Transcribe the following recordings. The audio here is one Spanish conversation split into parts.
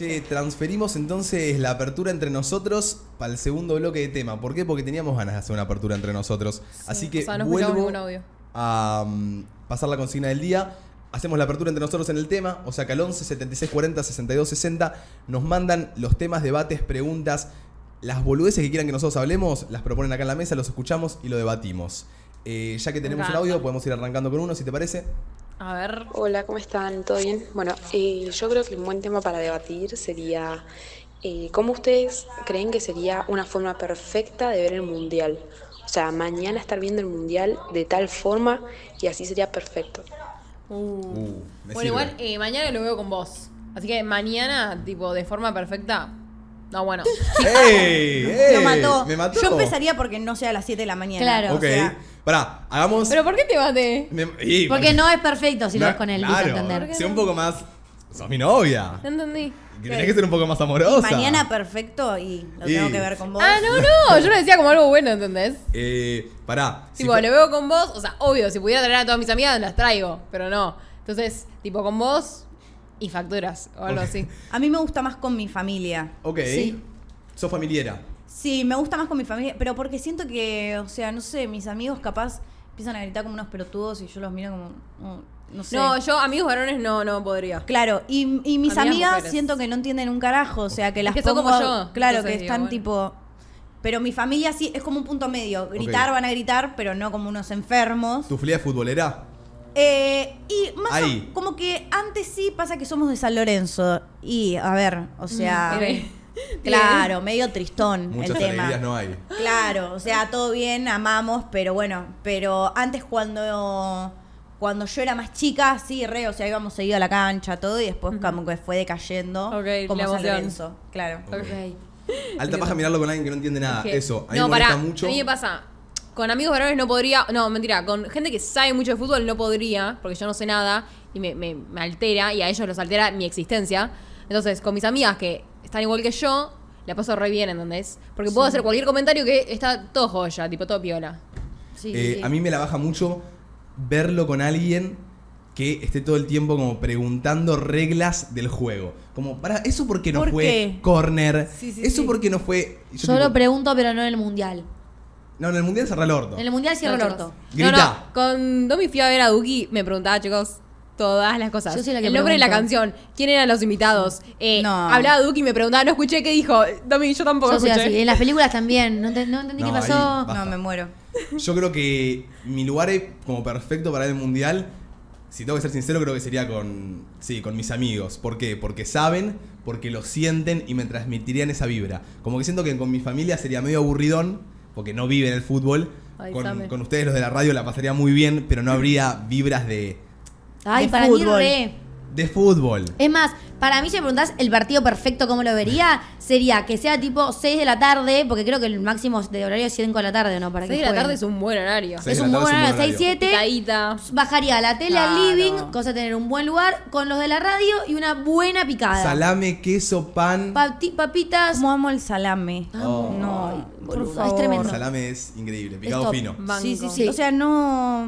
Che, transferimos entonces la apertura entre nosotros para el segundo bloque de tema. ¿Por qué? Porque teníamos ganas de hacer una apertura entre nosotros. Así que o sea, no vuelvo audio. a mm, pasar la consigna del día. Hacemos la apertura entre nosotros en el tema, o sea que al 11 76 40 62 60 nos mandan los temas, debates, preguntas, las boludeces que quieran que nosotros hablemos, las proponen acá en la mesa, los escuchamos y lo debatimos. Eh, ya que tenemos encanta. audio, podemos ir arrancando con uno, si te parece. A ver. Hola, ¿cómo están? ¿Todo bien? Bueno, eh, yo creo que un buen tema para debatir sería eh, cómo ustedes creen que sería una forma perfecta de ver el mundial. O sea, mañana estar viendo el mundial de tal forma y así sería perfecto. Uh. Uh, bueno, sirve. igual eh, mañana lo veo con vos. Así que mañana, tipo, de forma perfecta. No, bueno. ¡Ey! ey! Lo mató. Me mató. Yo empezaría porque no sea a las 7 de la mañana. Claro. O Ok. sea, Pará, hagamos. ¿Pero por qué te maté? Me- y- Porque no es perfecto si lo No, ves con él, claro, entender. Sé un poco más. Sos mi novia. No entendí. Tenés que ser un poco más amorosa. y mañana perfecto y lo Y- tengo que ver con vos. Ah, no, no. Yo lo decía como algo bueno, ¿entendés? Eh, pará. si tipo, lo veo con vos. O sea, obvio, si pudiera traer a todas mis amigas, las traigo. Pero no. Entonces, tipo, con vos y facturas o algo así. A mí me gusta más con mi familia. Ok. Sí. Sos familiera. Sí, me gusta más con mi familia, pero porque siento que, o sea, no sé, mis amigos capaz empiezan a gritar como unos pelotudos y yo los miro como, no, no sé. No, yo, amigos varones, no, no podría. Claro, y, y mis Amigas siento que no entienden un carajo, o sea, que las que son pongo, como yo, claro, entonces que digo, están bueno. tipo pero mi familia sí es como un punto medio, gritar van a gritar, pero no como unos enfermos. ¿Tu familia es futbolera? Eh, y más o- Ahí. como que antes sí pasa que somos de San Lorenzo y a ver, o sea, ok. claro, medio tristón Muchas el tema. alegrías no hay. Claro, o sea, todo bien, amamos, pero bueno, pero antes cuando cuando yo era más chica, sí, re, o sea, íbamos seguido a la cancha, todo, y después como que fue decayendo Ok, como la San emoción. Lorenzo, claro. Ok. Alta paja mirarlo con alguien que no entiende nada. Eso. A mí no, me molesta pará, mucho. A mí me pasa. Con amigos varones no podría. No, mentira. Con gente que sabe mucho de fútbol no podría, porque yo no sé nada y me, me- me altera y a ellos los altera mi existencia. Entonces, con mis amigas que están igual que yo, la paso re bien, ¿entendés? Porque puedo hacer cualquier comentario que está todo joya, tipo todo piola. Sí, Eh, sí. A mí me la baja mucho verlo con alguien que esté todo el tiempo como preguntando reglas del juego. Como, para, ¿eso por qué no ¿Por fue qué? corner? Sí, sí, ¿Eso sí. por qué no fue...? Yo Yo lo pregunto, pero no en el mundial. No, en el Mundial cerrá el orto. En el mundial cierro No, el orto. Grita. No, no, con Domi fui a ver a Duki, me preguntaba, chicos, todas las cosas. Yo soy la que el nombre de la pregunto. canción, quién eran los invitados. Eh, No. Hablaba Duki y me preguntaba, no escuché qué dijo. Domi, yo tampoco Yo soy escuché. así. En las películas también. No, ent- no entendí No, qué pasó. No, me muero. Yo creo que mi lugar es como perfecto para el mundial. Si tengo que ser sincero, creo que sería con. Sí, con mis amigos. ¿Por qué? Porque saben, porque lo sienten y me transmitirían esa vibra. Como que siento que con mi familia sería medio aburridón, porque no viven el fútbol. Ay, Con, ustedes, los de la radio, la pasaría muy bien, pero no habría vibras de. Ay, De para fútbol. mí re. de fútbol. Es más, para mí si me preguntás el partido perfecto cómo lo vería, sería que sea tipo 6 de la tarde, porque creo que el máximo de horario es 5 de la tarde, ¿no? Para que 6 de la tarde es un buen horario. Es un buen horario, buen 6, 7. Picadita. Bajaría la tele al Claro. living, cosa de tener un buen lugar, con los de la radio y una buena picada. Salame, queso, pan. Pati- papitas. Como amo el salame. Oh. No, es tremendo. El salame es increíble, picado fino. Banco. Sí, sí, sí, Sí. O sea, no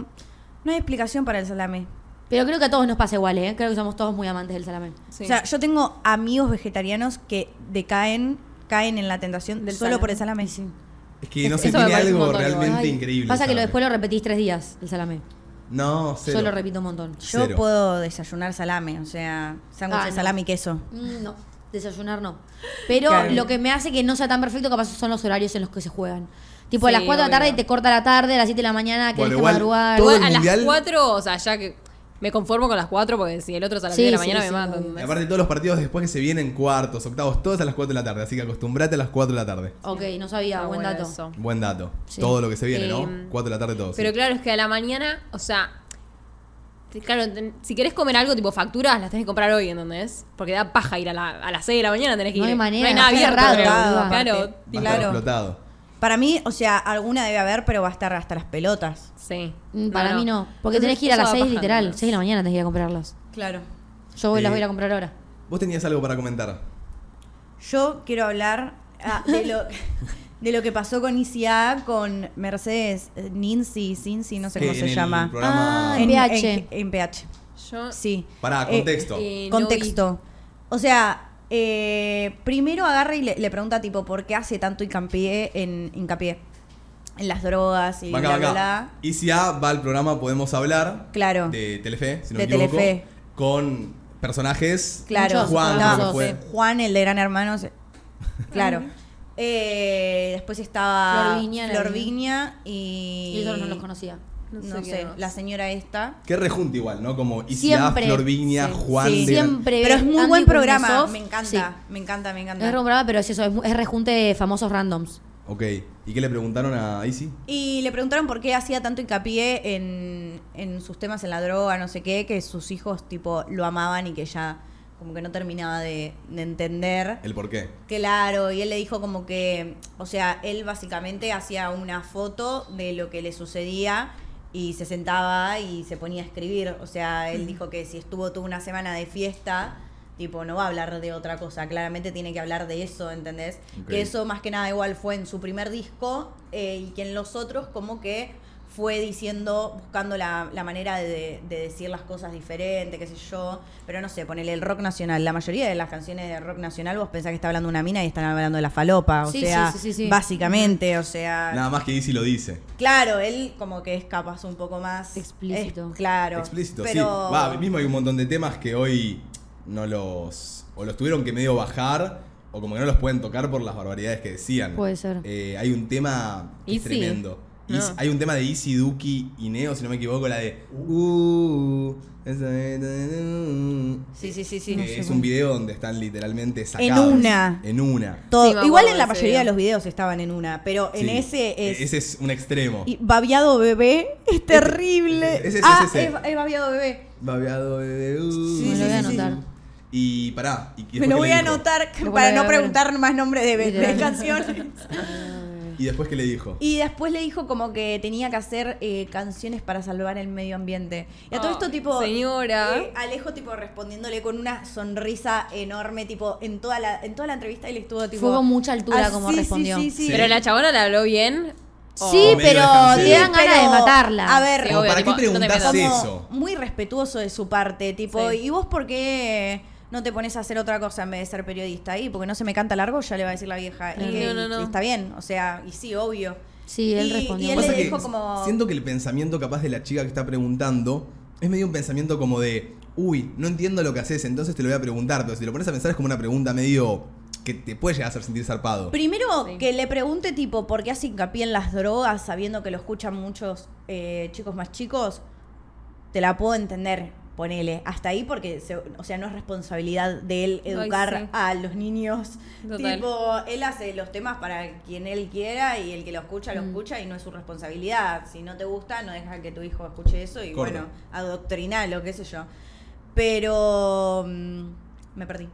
no hay explicación para el salame. Pero creo que a todos nos pasa igual, ¿eh? Creo que somos todos muy amantes del salame. Sí. O sea, yo tengo amigos vegetarianos que decaen, caen en la tentación Del solo salame. por el salame. Sí. Es que no eso me tiene algo montón realmente Ay, increíble. Pasa que lo después lo repetís tres días, el salame. No, cero. Yo lo repito un montón. Yo Cero. puedo desayunar salame, o sea, sándwich Ah, de no. salame y queso. Mm, No, desayunar no. Pero Claro. lo que me hace que no sea tan perfecto capaz son los horarios en los que se juegan. Tipo, a las 4 de la tarde obvio. te corta la tarde, a las 7 de la mañana que Bueno, que igual, madrugar. todo el a mundial- las 4, o sea, ya que me conformo con las 4 porque si el otro es a las Sí, 10 de la sí, mañana sí, me mata. obvio. Y aparte todos los partidos después que se vienen cuartos, octavos, todos a las 4 de la tarde. Así que acostumbrate a las 4 de la tarde. Ok, no sabía, Está buen bueno dato. eso. Buen dato. Sí. Todo lo que se viene, Eh, ¿no? 4 de la tarde todos. Pero sí. claro, es que a la mañana, o sea, claro, ten- si querés comer algo tipo facturas, las tenés que comprar hoy, ¿entendés? Porque da paja ir a, la- a las 6 de la mañana, tenés que No ir. hay manera, no hay nada abierto. cerrado. Claro, claro. explotado. Para mí, o sea, alguna debe haber, pero va a estar hasta las pelotas. sí. Mm, Para mí no. Porque Entonces, tenés que ir a las da 6 paja, literal. ¿entendés? 6 de la mañana tenés que ir a comprarlas. Claro. Yo voy, las Eh, voy a ir a comprar ahora. Vos tenías algo para comentar. Yo quiero hablar ah, de, lo, de lo que pasó con ICA, con Mercedes eh, Nincy, Cincy, no sé cómo se llama. programa- Ah, en PH. En, en PH. Yo, Sí. Pará, Eh, contexto. eh, Contexto. O sea, eh, primero agarra y le, le pregunta tipo, ¿por qué hace tanto hincapié en, hincapié en las drogas y Va acá, bla, va bla? Y si A va al programa Podemos Hablar. Claro. De Telefe, si no De me equivoco. Telefe. Con personajes. Claro, Muchos Juan, no. Juan, el de Gran Hermano. Claro. Eh, después estaba Flor Viña, la Flor vi. Viña y. Y yo no los conocía. No, No sé la señora esta. Que rejunta igual, ¿no? Como y si A, Siempre. Flor Vignia, Sí. Juan. Sí. de- Siempre. Pero es muy Andy buen programa. Me encanta, sí. me encanta, me encanta. Es un programa, pero es eso, es, es rejunte de famosos randoms. Ok. ¿Y qué le preguntaron a Isi? Y le preguntaron por qué hacía tanto hincapié en, en sus temas en la droga, no sé qué, que sus hijos tipo lo amaban y que ya como que no terminaba de, de entender. El por qué. Claro, y él le dijo como que, o sea, él básicamente hacía una foto de lo que le sucedía y se sentaba y se ponía a escribir. O sea, él dijo que si estuvo toda una semana de fiesta, tipo, no va a hablar de otra cosa. Claramente tiene que hablar de eso, ¿entendés? Que eso más que nada igual fue en su primer disco eh, y que en los otros como que fue diciendo, buscando la, la manera de, de decir las cosas diferente, qué sé yo. Pero no sé, ponele el rock nacional. La mayoría de las canciones de rock nacional vos pensás que está hablando una mina y están hablando de la falopa. O Sí, sea, sí, sí, sí, sí. básicamente, o sea... Nada más que Isi lo dice. Claro, él como que es capaz un poco más... Explícito. es- claro. Explícito, sí. pero... Va, mismo hay un montón de temas que hoy no los. o los tuvieron que medio bajar, o como que no los pueden tocar por las barbaridades que decían. Puede ser. Eh, hay un tema que es tremendo. No. Hay un tema de Easy, Duki y Neo, si no me equivoco, la de. Uh, es- Sí, sí, sí, sí. es un video donde están literalmente En sacados. una. En una. Todo- Sí, Igual en la mayoría de los videos estaban en una, pero en Sí. ese es... Ese es un extremo. y babeado bebé es terrible. ese, ese, ah, ese. Es, es babeado bebé. Babeado bebé. uh. Sí, Me lo voy a anotar. Y pará. Y, Me lo voy a anotar para no preguntar más nombres de, canciones. Y después qué le dijo. Y después le dijo como que tenía que hacer eh, canciones para salvar el medio ambiente. Y a todo esto tipo... señora. eh, Alejo tipo respondiéndole con una sonrisa enorme, tipo en toda la, en toda la entrevista él estuvo tipo... Fue con mucha altura ah, como respondió. Sí, sí, Sí. Pero la chabona le habló bien. Sí, pero te dan ganas de matarla. A ver, Sí, Como, obvio, ¿Para tipo, qué no como eso? muy respetuoso de su parte, tipo, Sí. ¿y vos por qué no te pones a hacer otra cosa en vez de ser periodista? Y porque no se me canta largo, ya le va a decir la vieja. Claro. Y, No, no, no. y está bien, o sea, y sí, obvio. Sí, él Y- respondió. y él le dijo como... Siento que el pensamiento capaz de la chica que está preguntando es medio un pensamiento como de, uy, no entiendo lo que haces, entonces te lo voy a preguntar. Pero si lo pones a pensar es como una pregunta medio que te puede llegar a hacer sentir zarpado. Primero, Sí. que le pregunte, tipo, ¿por qué hace hincapié en las drogas sabiendo que lo escuchan muchos eh, chicos más chicos? Te la puedo entender, ponele. Hasta ahí porque, se- o sea, no es responsabilidad de él educar sí. a los niños. Total. Tipo, él hace los temas para quien él quiera y el que lo escucha, Mm. lo escucha y no es su responsabilidad. Si no te gusta, no deja que tu hijo escuche eso y Corta. bueno, adoctrinalo, qué sé yo. Pero... mm, me perdí.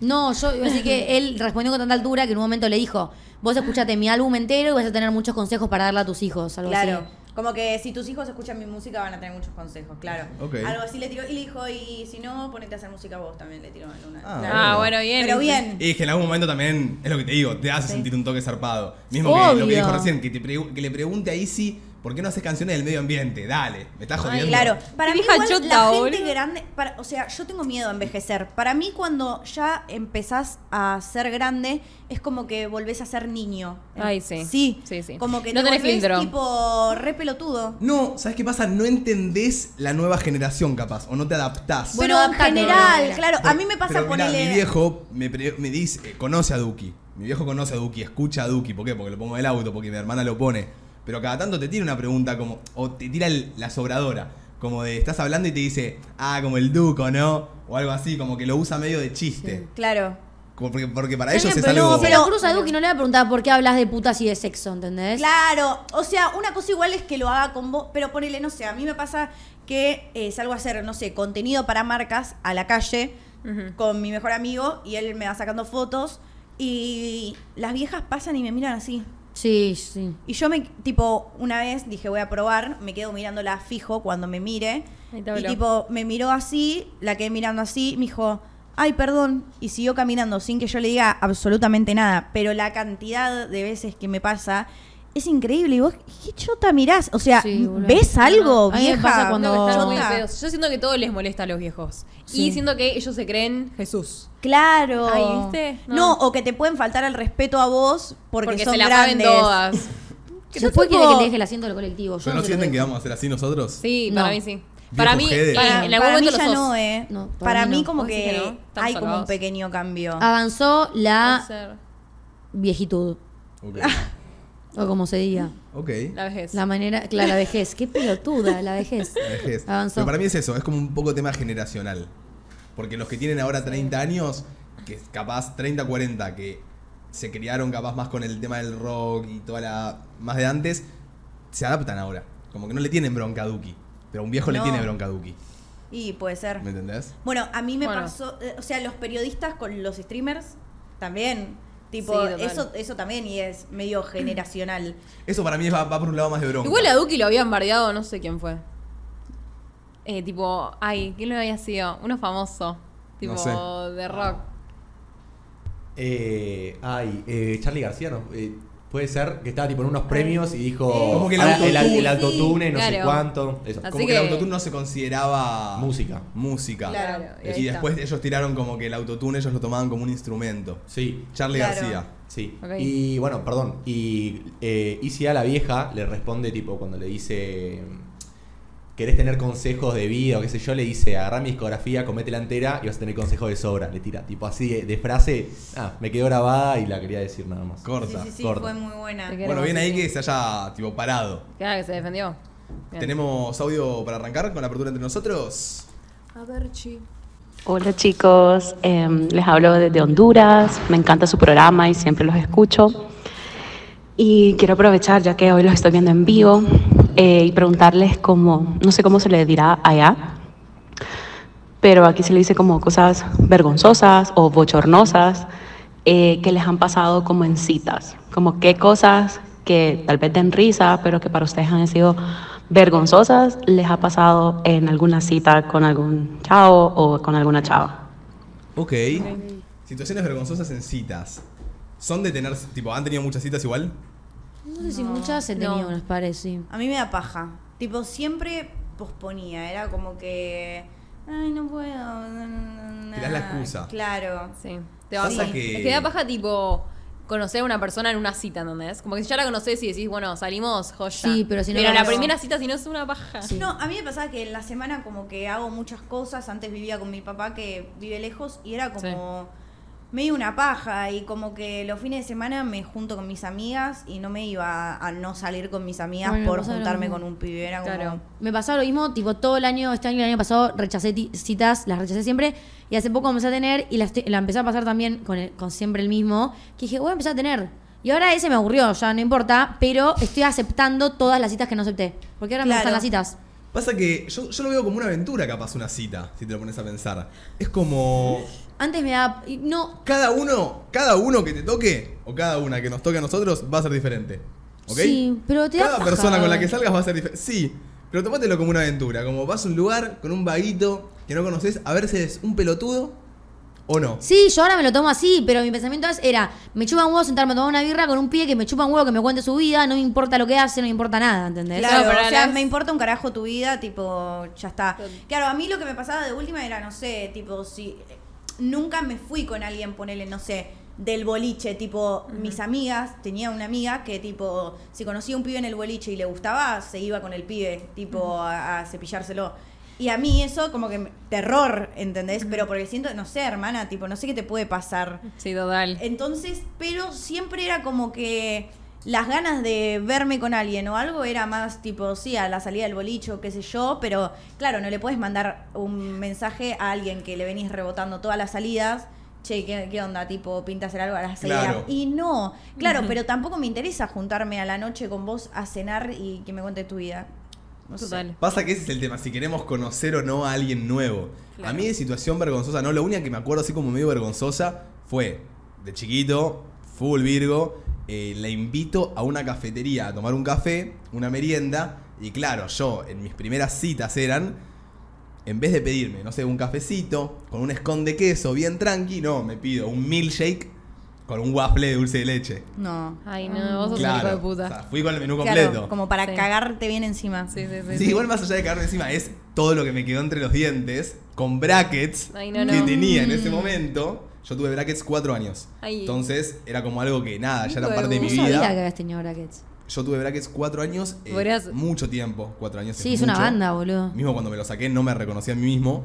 No, yo iba a decir que él respondió con tanta altura que en un momento le dijo, vos escuchate mi álbum entero y vas a tener muchos consejos para darle a tus hijos, algo Claro. así. Como que si tus hijos escuchan mi música van a tener muchos consejos, claro. Algo así le tiró. Y le dijo, y si no, ponete a hacer música vos también, le tiró en una. Ah, Claro. Ah, bueno, bien. Pero bien. Y es que en algún momento también, es lo que te digo, te hace Sí. sentir un toque zarpado. Mismo que lo que Obvio. dijo recién, que, te pregu- que le pregunte a Isi, ¿por qué no haces canciones del medio ambiente? Dale, me estás jodiendo. Claro, para mí igual chota, la gente grande, para, o sea, yo tengo miedo a envejecer. Para mí cuando ya empezás a ser grande es como que volvés a ser niño. Ay, sí. Sí, Sí, sí. Como que No te tenés filtro. tipo re pelotudo. No, ¿sabes qué pasa? No entendés la nueva generación capaz, o no te adaptás. Bueno, Pero en general, claro, a mí me pasa Pero mirá, ponerle mi viejo me dice, eh, conoce a Duki. Mi viejo conoce a Duki, escucha a Duki. ¿Por qué? Porque lo pongo en el auto, porque mi hermana lo pone. Pero cada tanto te tira una pregunta como, o te tira el- la sobradora. Como de, estás hablando y te dice, ah, como el Duco, ¿no? O algo así, como que lo usa medio de chiste. Claro. Como porque, porque para ellos es ejemplo, algo... no, pero Cruz a Duki no le va a preguntar por qué hablas de putas y de sexo, ¿entendés? Claro, o sea, una cosa igual es que lo haga con vos, pero ponele, no sé, a mí me pasa que eh, salgo a hacer, no sé, contenido para marcas a la calle con mi mejor amigo y él me va sacando fotos y las viejas pasan y me miran así. Sí, sí. Y yo me, tipo, una vez dije voy a probar, me quedo mirándola fijo cuando me mire. Y tipo, me miró así, la quedé mirando así, me dijo, ay, perdón, y siguió caminando sin que yo le diga absolutamente nada. Pero la cantidad de veces que me pasa es increíble. Y vos, ¿qué chota mirás? O sea, Sí. ¿ves algo, me vieja? pasa cuando- No, están No. muy feos. Yo siento que todo les molesta a los viejos. Sí. Y siento que ellos se creen Jesús. Claro. Ay, ¿viste? No. No. o que te pueden faltar al respeto a vos porque, Porque, son se la grandes. saben todas. Después tipo- quiere que te deje el asiento del colectivo. Yo ¿Pero no sienten que vamos a hacer así nosotros? Sí, No. para mí sí. Para mí, Para, en algún para mí ya no, ¿eh? No, para para, mí mí no. como ¿Vos decís que, no? Hay como un pequeño cambio. Avanzó la viejitud. Ok. O como se diga. Ok. La vejez. La manera. Claro, la vejez. Qué pelotuda, la vejez. La vejez. Avanzó. Pero para mí es eso, es como un poco tema generacional. Porque los que tienen ahora 30 años, que capaz 30, 40, que se criaron capaz más con el tema del rock y toda la. más de antes, se adaptan ahora. Como que no le tienen bronca a Duki. Pero a un viejo le tiene bronca a Duki. Y puede ser. ¿Me entendés? Bueno, a mí me Bueno. pasó, eh, o sea, los periodistas con los streamers también. Tipo, Sí, eso, eso también y es medio generacional. Eso para mí va, va por un lado más de bronca. Igual a Duki lo habían bardeado, no sé quién fue. Eh, tipo, ay, ¿quién lo había sido? Uno famoso. Tipo, No sé. de rock. Eh, ay, eh, Charlie García, ¿no? Eh, puede ser que estaba tipo en unos premios y dijo Como que el "Ah, autotune". el autotune, no sé cuánto. Eso. Así como que, el autotune no se consideraba Música. Música. Claro. y después ellos tiraron como que el autotune ellos lo tomaban como un instrumento. Sí, Charlie Claro. García. sí. Y bueno, perdón. Y eh, Isia, la vieja, le responde tipo cuando le dice. ¿Querés tener consejos de vida o qué sé yo? Le dice, agarrá mi discografía, cométela entera y vas a tener consejos de sobra. Le tira, tipo así de, de frase. Ah, me quedó grabada y la quería decir nada más. Corta. Sí, sí, sí, corta. fue muy buena. Bueno, bien ahí que se haya tipo parado. Claro, que se defendió. Bien. ¿Tenemos audio para arrancar con la apertura entre nosotros? A ver, chi. Hola chicos, Em, les hablo desde Honduras, me encanta su programa y siempre los escucho. Y quiero aprovechar, ya que hoy los estoy viendo en vivo, eh, y preguntarles cómo, no sé cómo se les dirá allá, pero aquí se le dice como cosas vergonzosas o bochornosas eh, que les han pasado como en citas, como qué cosas que tal vez den risa, pero que para ustedes han sido vergonzosas, les ha pasado en alguna cita con algún chavo o con alguna chava. Ok. Situaciones vergonzosas en citas. ¿Son de tener, tipo, han tenido muchas citas igual? No sé si muchas he tenido no. unas pares, sí. A mí me da paja. Tipo, siempre posponía. Era como que. Ay, no puedo. Tirás la excusa. Claro. Sí. Te Pasa vas a- que- Es que da paja, tipo, conocer a una persona en una cita, ¿entendés? Como que si ya la conoces y decís, bueno, salimos, joya. Sí, pero si no Pero la la primera cita, si no es una paja. Sí. No, a mí me pasaba que en la semana como que hago muchas cosas. Antes vivía con mi papá que vive lejos y era como medio una paja y como que los fines de semana me junto con mis amigas y no me iba a no salir con mis amigas Bueno, por juntarme con un pibe. Era como... Claro. Me pasaba lo mismo, tipo, todo el año, este año y el año pasado, rechacé citas, las rechacé siempre. Y hace poco empecé a tener, y la, empecé a pasar también con, el- con siempre el mismo, que dije, voy a empezar a tener. Y ahora ese me aburrió, ya no importa, pero estoy aceptando todas las citas que no acepté. Porque ahora me gustan las citas. Pasa que yo, yo lo veo como una aventura capaz una cita, si te lo pones a pensar. Es como Antes me da. y No. cada uno, cada uno que te toque, o cada una que nos toque a nosotros, va a ser diferente. ¿Ok? Sí, pero te da Cada paja. persona con la que salgas va a ser diferente. Sí, pero tomátelo como una aventura. Como vas a un lugar con un vaguito que no conoces, a ver si es un pelotudo o no. Sí, yo ahora me lo tomo así, pero mi pensamiento era, me chupa un huevo sentarme a tomar una birra con un pie que me chupa un huevo que me cuente su vida, no me importa lo que hace, no me importa nada, ¿entendés? Claro, pero o sea, las- me importa un carajo tu vida, tipo, ya está. Claro, a mí lo que me pasaba de última era, no sé, tipo, si nunca me fui con alguien, ponele, no sé, del boliche, tipo, mis amigas, tenía una amiga que, tipo, si conocía un pibe en el boliche y le gustaba, se iba con el pibe, tipo, a, a cepillárselo. Y a mí eso como que terror, ¿entendés? Pero porque siento, no sé, hermana, tipo, no sé qué te puede pasar. Sí, total. Entonces, pero siempre era como que las ganas de verme con alguien o algo era más tipo, sí, a la salida del bolicho, qué sé yo, pero claro, no le puedes mandar un mensaje a alguien que le venís rebotando todas las salidas. Che, ¿qué, qué onda? Tipo, pinta hacer algo a las salida. Claro. Y no, claro, pero tampoco me interesa juntarme a la noche con vos a cenar y que me cuente tu vida. No sé. Total. Pasa que ese es el tema, si queremos conocer o no a alguien nuevo. A mí de situación vergonzosa, no, la única que me acuerdo así como medio vergonzosa fue de chiquito, full Virgo, eh, la invito a una cafetería a tomar un café, una merienda, y claro, yo en mis primeras citas eran, en vez de pedirme, no sé, un cafecito con un esconde queso bien tranqui, no, me pido un milkshake con un waffle de dulce de leche. No. Ay, no, vos sos un Claro. hijo de O puta. sea, fui con el menú Claro, completo. como para Sí. cagarte bien encima. Sí, sí, sí. Sí, igual más allá de caerme encima, es todo lo que me quedó entre los dientes con brackets Ay, no, que tenía en ese momento. Yo tuve brackets cuatro años. Ay. Entonces era como algo que nada, ya era parte de mi No sabía que vida. habías tenido brackets. Yo tuve brackets cuatro años, eh, Podrías- mucho tiempo. Cuatro años. Sí, es una mucho. banda, boludo. Mismo cuando me lo saqué no me reconocí a mí mismo.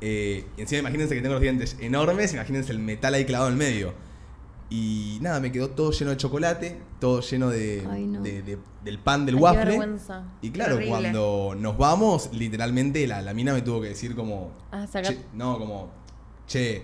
Eh, y encima imagínense que tengo los dientes enormes, imagínense el metal ahí clavado en el medio. Y nada, me quedó todo lleno de chocolate, todo lleno de, Ay, no. de- de- del pan del Ay, qué waffle. vergüenza. Y claro, Horrible. cuando nos vamos, literalmente la, la mina me tuvo que decir como... Ah, saca- "Che", no, como... Che.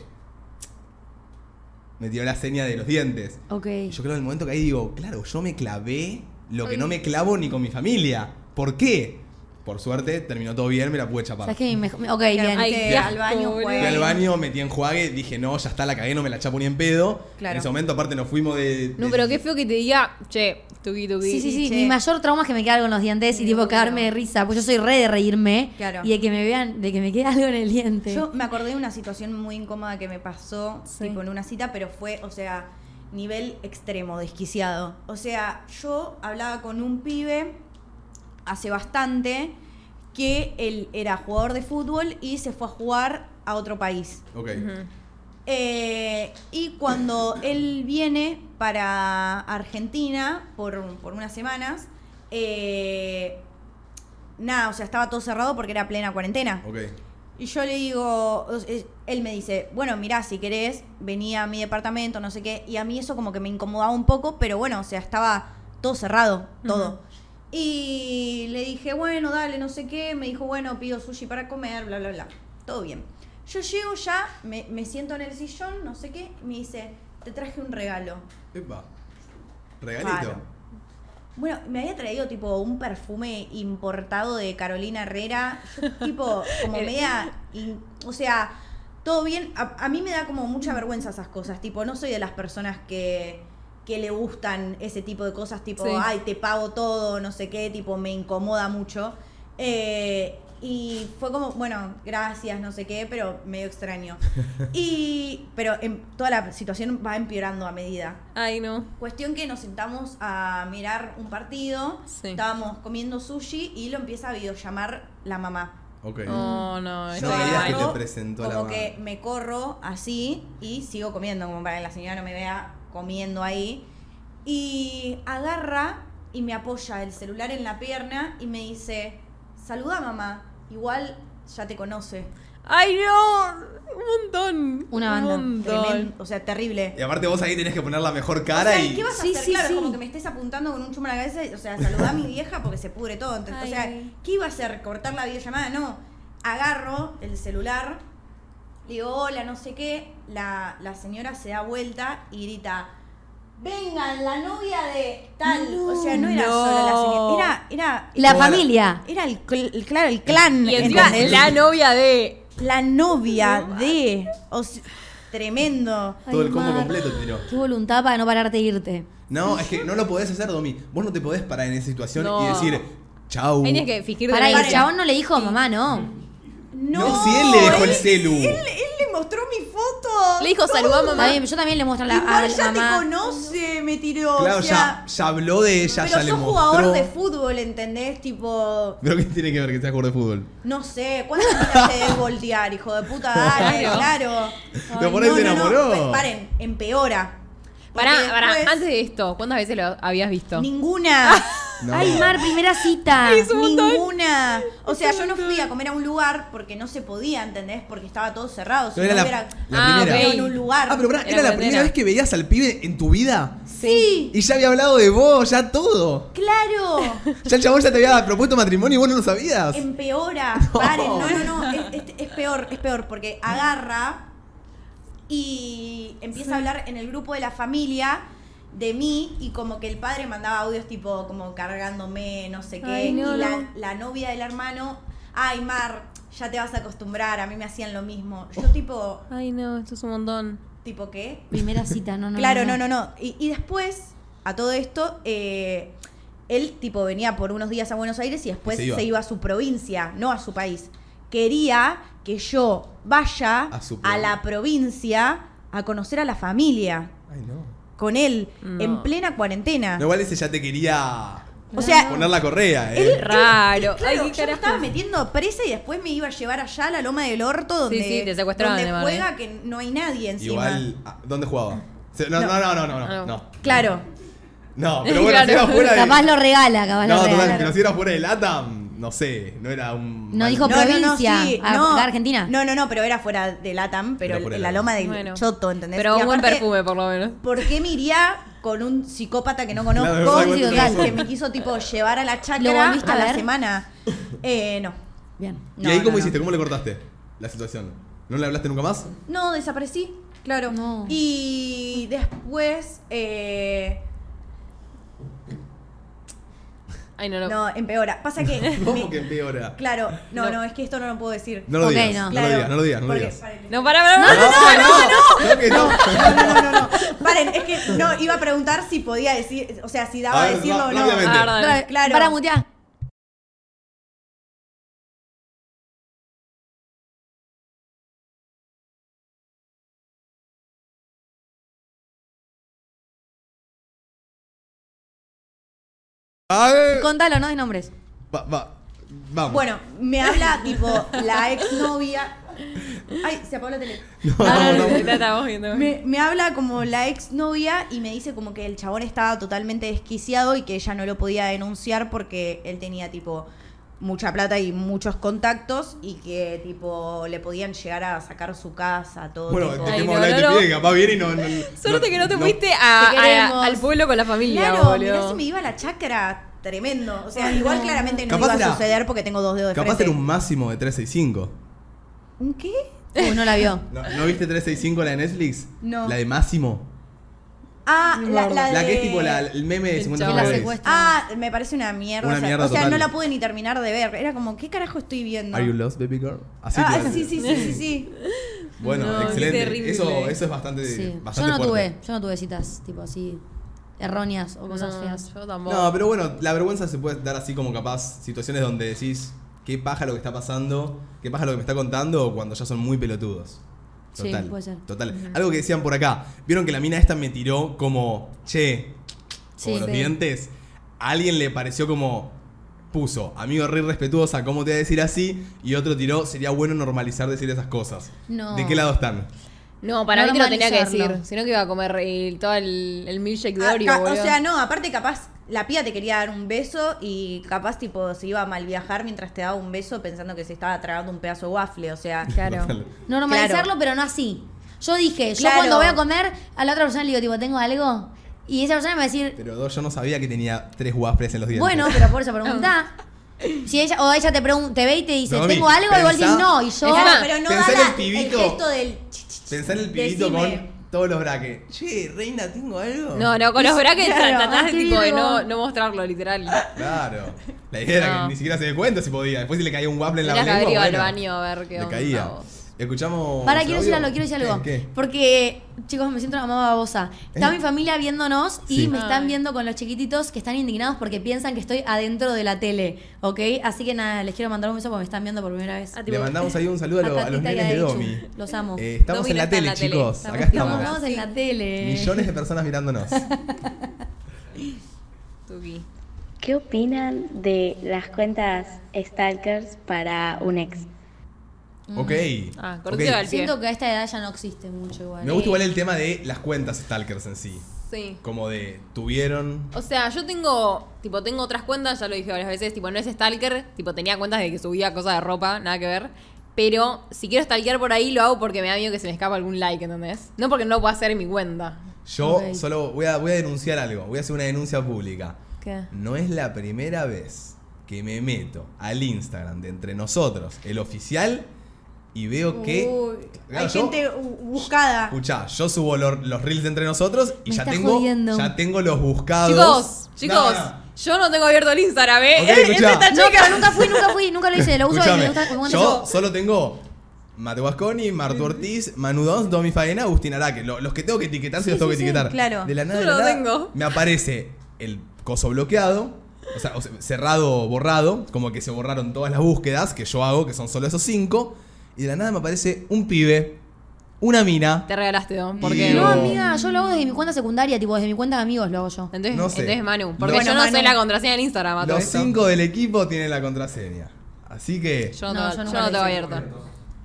Me tiró la seña de los dientes. Ok. Y yo creo en el momento que ahí digo, claro, yo me clavé lo que no me clavo ni con mi familia. ¿Por qué? Por suerte terminó todo bien, me la pude chapar. ¿Sabes qué? Me- Ok, bien. Ay, que qué al baño asco, fue- Fui al baño, metí enjuague, dije, no, ya está, la cagué, no me la chapo ni en pedo. Claro. En ese momento, aparte, nos fuimos de. No, de- pero qué feo que te diga, che, tuki tuki. Sí, sí, sí. che. Mi mayor trauma es que me quede algo en los dientes y tipo cagarme de risa. Pues yo soy re de reírme. Claro. Y de que me vean, de que me quede algo en el diente. Yo me acordé de una situación muy incómoda que me pasó Sí. tipo en una cita, pero fue, o sea, nivel extremo, desquiciado. O sea, yo hablaba con un pibe hace bastante que él era jugador de fútbol y se fue a jugar a otro país. Ok. Eh, y cuando él viene para Argentina por, por unas semanas, eh, nada, o sea, estaba todo cerrado porque era plena cuarentena. Ok. Y yo le digo, él me dice, bueno, mirá, si querés, venía a mi departamento, no sé qué. Y a mí eso como que me incomodaba un poco, pero bueno, o sea, estaba todo cerrado, todo. Y le dije, bueno, dale, no sé qué. Me dijo, bueno, pido sushi para comer, bla, bla, bla. Todo bien. Yo llego ya, me, me siento en el sillón, no sé qué, y me dice, te traje un regalo. Epa. Regalito. Bueno, me había traído tipo un perfume importado de Carolina Herrera, yo, tipo como media, in- o sea, todo bien. A, a mí me da como mucha vergüenza esas cosas, tipo, no soy de las personas que, que le gustan ese tipo de cosas, tipo, Sí. ay, te pago todo, no sé qué, tipo, me incomoda mucho. Eh, y fue como, bueno, gracias, no sé qué, pero medio extraño. Y, pero en, toda la situación va empeorando a medida. Ay, no. Cuestión que nos sentamos a mirar un partido, Sí. estábamos comiendo sushi y lo empieza a videollamar la mamá. Ok. Oh, no, No digas que te presentó la como mamá. que me corro así y sigo comiendo, como para que la señora no me vea comiendo ahí. Y agarra y me apoya el celular en la pierna y me dice, saluda mamá, igual ya te conoce. Ay, no. Un montón. Una banda. Un montón. O sea, terrible. Y aparte vos ahí tenés que poner la mejor O cara sea, y. ¿qué vas a Sí, hacer? sí, claro, sí. como que me estés apuntando con un chumbo en la cabeza. y, O sea, saludá a mi vieja porque se pudre todo. Entonces, o sea. ¿qué iba a hacer? ¿Cortar la videollamada? No. Agarro el celular, le digo, hola, no sé qué. La, la señora se da vuelta y grita, vengan, la novia de tal. o sea, no era No. solo la señora. Era, era, La familia. era el, cl- el- claro, el clan. Y encima ¿entendés? la novia de. La novia de. o sea, tremendo. Todo el combo Mar. completo te tiró. Qué voluntad para no pararte de irte. No, es que no lo podés hacer, Domi. Vos no te podés parar en esa situación No. y decir, chau. Tienes que fingir Para, y el chabón no le dijo mamá, no. No, si él le dejó el celu. Él, él le mostró mi foto. Le dijo, saludá, Está mamá. yo también le muestro a la, a Igual la ya mamá. te conoce, me tiró. Claro, o sea, ya, ya habló de ella, pero ya le mostró. jugador de fútbol, ¿entendés? Tipo, ¿Pero qué tiene que ver que seas jugador de fútbol? no sé, ¿cuántas minas te debes voltear, hijo de puta? Dale, Claro. claro. Pero por ahí se enamoró. pues, paren, empeora. Porque Pará, pará, después, antes de esto, ¿cuántas veces lo habías visto? Ninguna. No. Ay, Mar, primera cita. Ninguna. O sea, yo no fui a comer a un lugar porque no se podía, ¿entendés? Porque estaba todo cerrado. Si No era la, hubiera- la Ah, primera. en un lugar. Ah, pero Era ¿era la primera vez que veías al pibe en tu vida? Sí, Y ya había hablado de vos, ya todo. claro. Ya el chabón ya te había propuesto matrimonio y vos no lo sabías. Empeora. Paren. No, no, no. Es, es- es peor, es peor. Porque agarra y empieza a hablar en el grupo de la familia de mí y como que el padre mandaba audios tipo como cargándome, no sé qué. Ay, no, y la, no. la novia del hermano, ay Mar, ya te vas a acostumbrar, a mí me hacían lo mismo. Yo tipo, Ay, no, esto es un montón. tipo qué? Primera cita, no, no. claro, no, no, no. Y, y después, a todo esto, eh, él tipo venía por unos días a Buenos Aires y después se se iba. a su provincia, no a su país. Quería que yo vaya A su a la provincia a conocer a la familia Ay, no. Con él No. en plena cuarentena. No, igual ese ya te quería o sea, poner la correa, ¿eh? Raro. Claro, Ay, yo me estaba metiendo presa y después me iba a llevar allá a la loma del orto donde, Sí, sí, te secuestraban, donde juega que no hay nadie encima. Igual, ah, ¿dónde jugaba? No, no, no, no, no, no. No. No, Claro. No, pero bueno, si Claro. era fuera de. Capaz lo regala, capaz No, lo total, regala. pero si era fuera de LATAM, no sé, no era un. No dijo provincia, sí, a- no. acá Argentina. No, no, no, pero era fuera de Latam, pero fuera en de la loma del Bueno. choto, ¿entendés? Pero Y un buen perfume, por lo menos. ¿Por qué me iría con un psicópata que no conozco que, total. que me quiso tipo llevar a la ¿Lo chacra volviste a a la semana? Eh, no. Bien. ¿Y No, ahí no, cómo no. hiciste? ¿Cómo le cortaste la situación? ¿No le hablaste nunca más? No, desaparecí, claro. No. Y después, eh, Ay, no, no. no, empeora. Pasa que... ¿Cómo me- que empeora? Claro, no, No. no, es que esto no lo puedo decir. No lo Ok, digas, no. no, Claro, lo digas, no lo digas, no lo digas. No, para, para, para. no, no, no, no. No, no, no, no, no. Paren, es que no, iba a preguntar si podía decir, o sea, si daba A decirlo o no. Claro. para mutear. A ver. Contalo, no des nombres. Va, va, vamos. Bueno, me habla tipo la exnovia. Ay, se apagó la tele. No, Ah, no, no, no. no, la estamos viendo. Me, me habla como la exnovia y me dice como que el chabón estaba totalmente desquiciado y que ella no lo podía denunciar porque él tenía tipo mucha plata y muchos contactos y que tipo le podían llegar a sacar su casa, todo Bueno, tipo. Ay, dejemos no, hablar de no, que capaz viene y no. no Suerte que no te no- fuiste a- Te a- queremos. al pueblo con la familia, Claro, mirá boludo. si me iba a la chacra, tremendo. O sea, Ay, igual no. claramente no Capaz iba a era- suceder porque tengo dos dedos de Capaz frente. era un máximo de 365. ¿Un qué? Uh, no la vio. ¿No, ¿no viste 365 la de Netflix? No. La de Máximo. Ah, la, la de... La que es tipo la- el meme de El 50 chabón. la sombras de Grey. secuestra. Ah, me parece una mierda. Una o sea, mierda o sea, total. no la pude ni terminar de ver. Era como, ¿qué carajo estoy viendo? Are you lost, baby girl? Así ah, sí, sí, sí, sí, sí. Bueno, No, excelente. Eso, eso es bastante, Sí. Yo no fuerte. tuve, yo no tuve citas tipo así erróneas o cosas No, feas. Yo tampoco. No, pero bueno, la vergüenza se puede dar así como capaz situaciones donde decís qué paja lo que está pasando, qué paja lo que me está contando cuando ya son muy pelotudos. Sí, Total. puede ser. Total. Algo que decían por acá. Vieron que la mina esta me tiró como, che, como Sí, los sí. dientes. A alguien le pareció como, puso, amigo re respetuosa, ¿cómo te voy a decir así? Y otro tiró, sería bueno normalizar decir esas cosas. No. ¿De qué lado están? No, para mí te lo tenía que decir. Sino que iba a comer el- todo el, el milkshake de Ah, Oreo, ca- o sea, no, aparte capaz la pía te quería dar un beso y capaz tipo se iba a mal viajar mientras te daba un beso pensando que se estaba tragando un pedazo de waffle, o sea, Claro. Normalizarlo, Claro. pero no así. Yo dije, yo Claro. cuando voy a comer, a la otra persona le digo, tipo, ¿tengo algo? Y esa persona me va a decir, Pero yo no sabía que tenía tres waffles en los dientes. bueno, pero por eso pregunta. Si ella, o ella te, pregun- te ve y te dice, ¿tengo algo? Igual pensá- decís no. Y yo, Claro, pero no da el pibito. gesto del. Pensá en el pibito Decime. con todos los brackets. Che, reina, ¿tengo algo? No, no, con los brackets Claro, tratás de, qué tipo, de virgo. no, no mostrarlo, literal. Claro. La idea era No. que ni siquiera se dé cuenta si podía. Después si le caía un waffle en la Tenías que haber lengua, ido al bueno, baño a ver qué Le onda, caía. vos. Escuchamos. Para, quiero decir algo, quiero decir algo. ¿Qué? Porque, chicos, me siento una mamá babosa. Está ¿Eh? mi familia viéndonos y Sí. me están viendo con los chiquititos que están indignados porque piensan que estoy adentro de la tele, ¿ok? Así que nada, les quiero mandar un beso porque me están viendo por primera vez. Ah, Le mandamos ahí un saludo a, lo- a los nenes de. Domi. Los amo. Eh, estamos Domi en la en tele, la tele. chicos. Estamos- Acá Estamos, estamos. en la tele. Millones de personas mirándonos. ¿Qué opinan de las cuentas stalkers para un ex? Ok. Ah, ok. al pie. Siento que a esta edad ya no existe mucho igual. Me gusta igual el tema de las cuentas stalkers en sí. Sí. Como de tuvieron. O sea, yo tengo, tipo, tengo otras cuentas, ya lo dije varias veces, tipo, no es stalker, tipo, tenía cuentas de que subía cosas de ropa, nada que ver. Pero si quiero stalkear por ahí, lo hago porque me da miedo que se me escapa algún like, ¿entendés? No porque no lo pueda hacer en mi cuenta. Yo solo voy a, voy a denunciar algo. Voy a hacer una denuncia pública. ¿Qué? No es la primera vez que me meto al Instagram de entre nosotros, el oficial, y veo que. Claro, hay yo- gente bu- buscada. Escuchá, yo subo lo- los reels de entre nosotros y Me ya tengo, jodiendo. ya tengo los buscados. Chicos, No, chicos, no. yo no tengo abierto el Instagram, ¿eh? Ok, Es- es escuchá. esta No, pero nunca fui, nunca fui, nunca lo hice. Lo uso y Escúchame, me gusta. me gusta yo solo tengo Mateo Asconi, Martu Ortiz, Manu Dons, Domi Faena, Agustín Araque. Lo- Los que tengo que etiquetar, si Sí, los tengo sí, que sí, etiquetar. claro. De la nada, de la lo nada, tengo. me aparece el coso bloqueado. O sea, o sea, cerrado, borrado, como que se borraron todas las búsquedas que yo hago, que son solo esos cinco. Y de la nada me aparece un pibe una mina. Te regalaste, ¿no? Y Porque. No, amiga, yo lo hago desde mi cuenta secundaria, tipo, desde mi cuenta de amigos lo hago yo. Entonces, No sé. entonces Manu. Porque Los- yo no Bueno, sé Manu. la contraseña en Instagram. a todo Los esto. cinco del equipo tienen la contraseña. Así que, Yo no, yo yo nunca no lo tengo hice. abierto.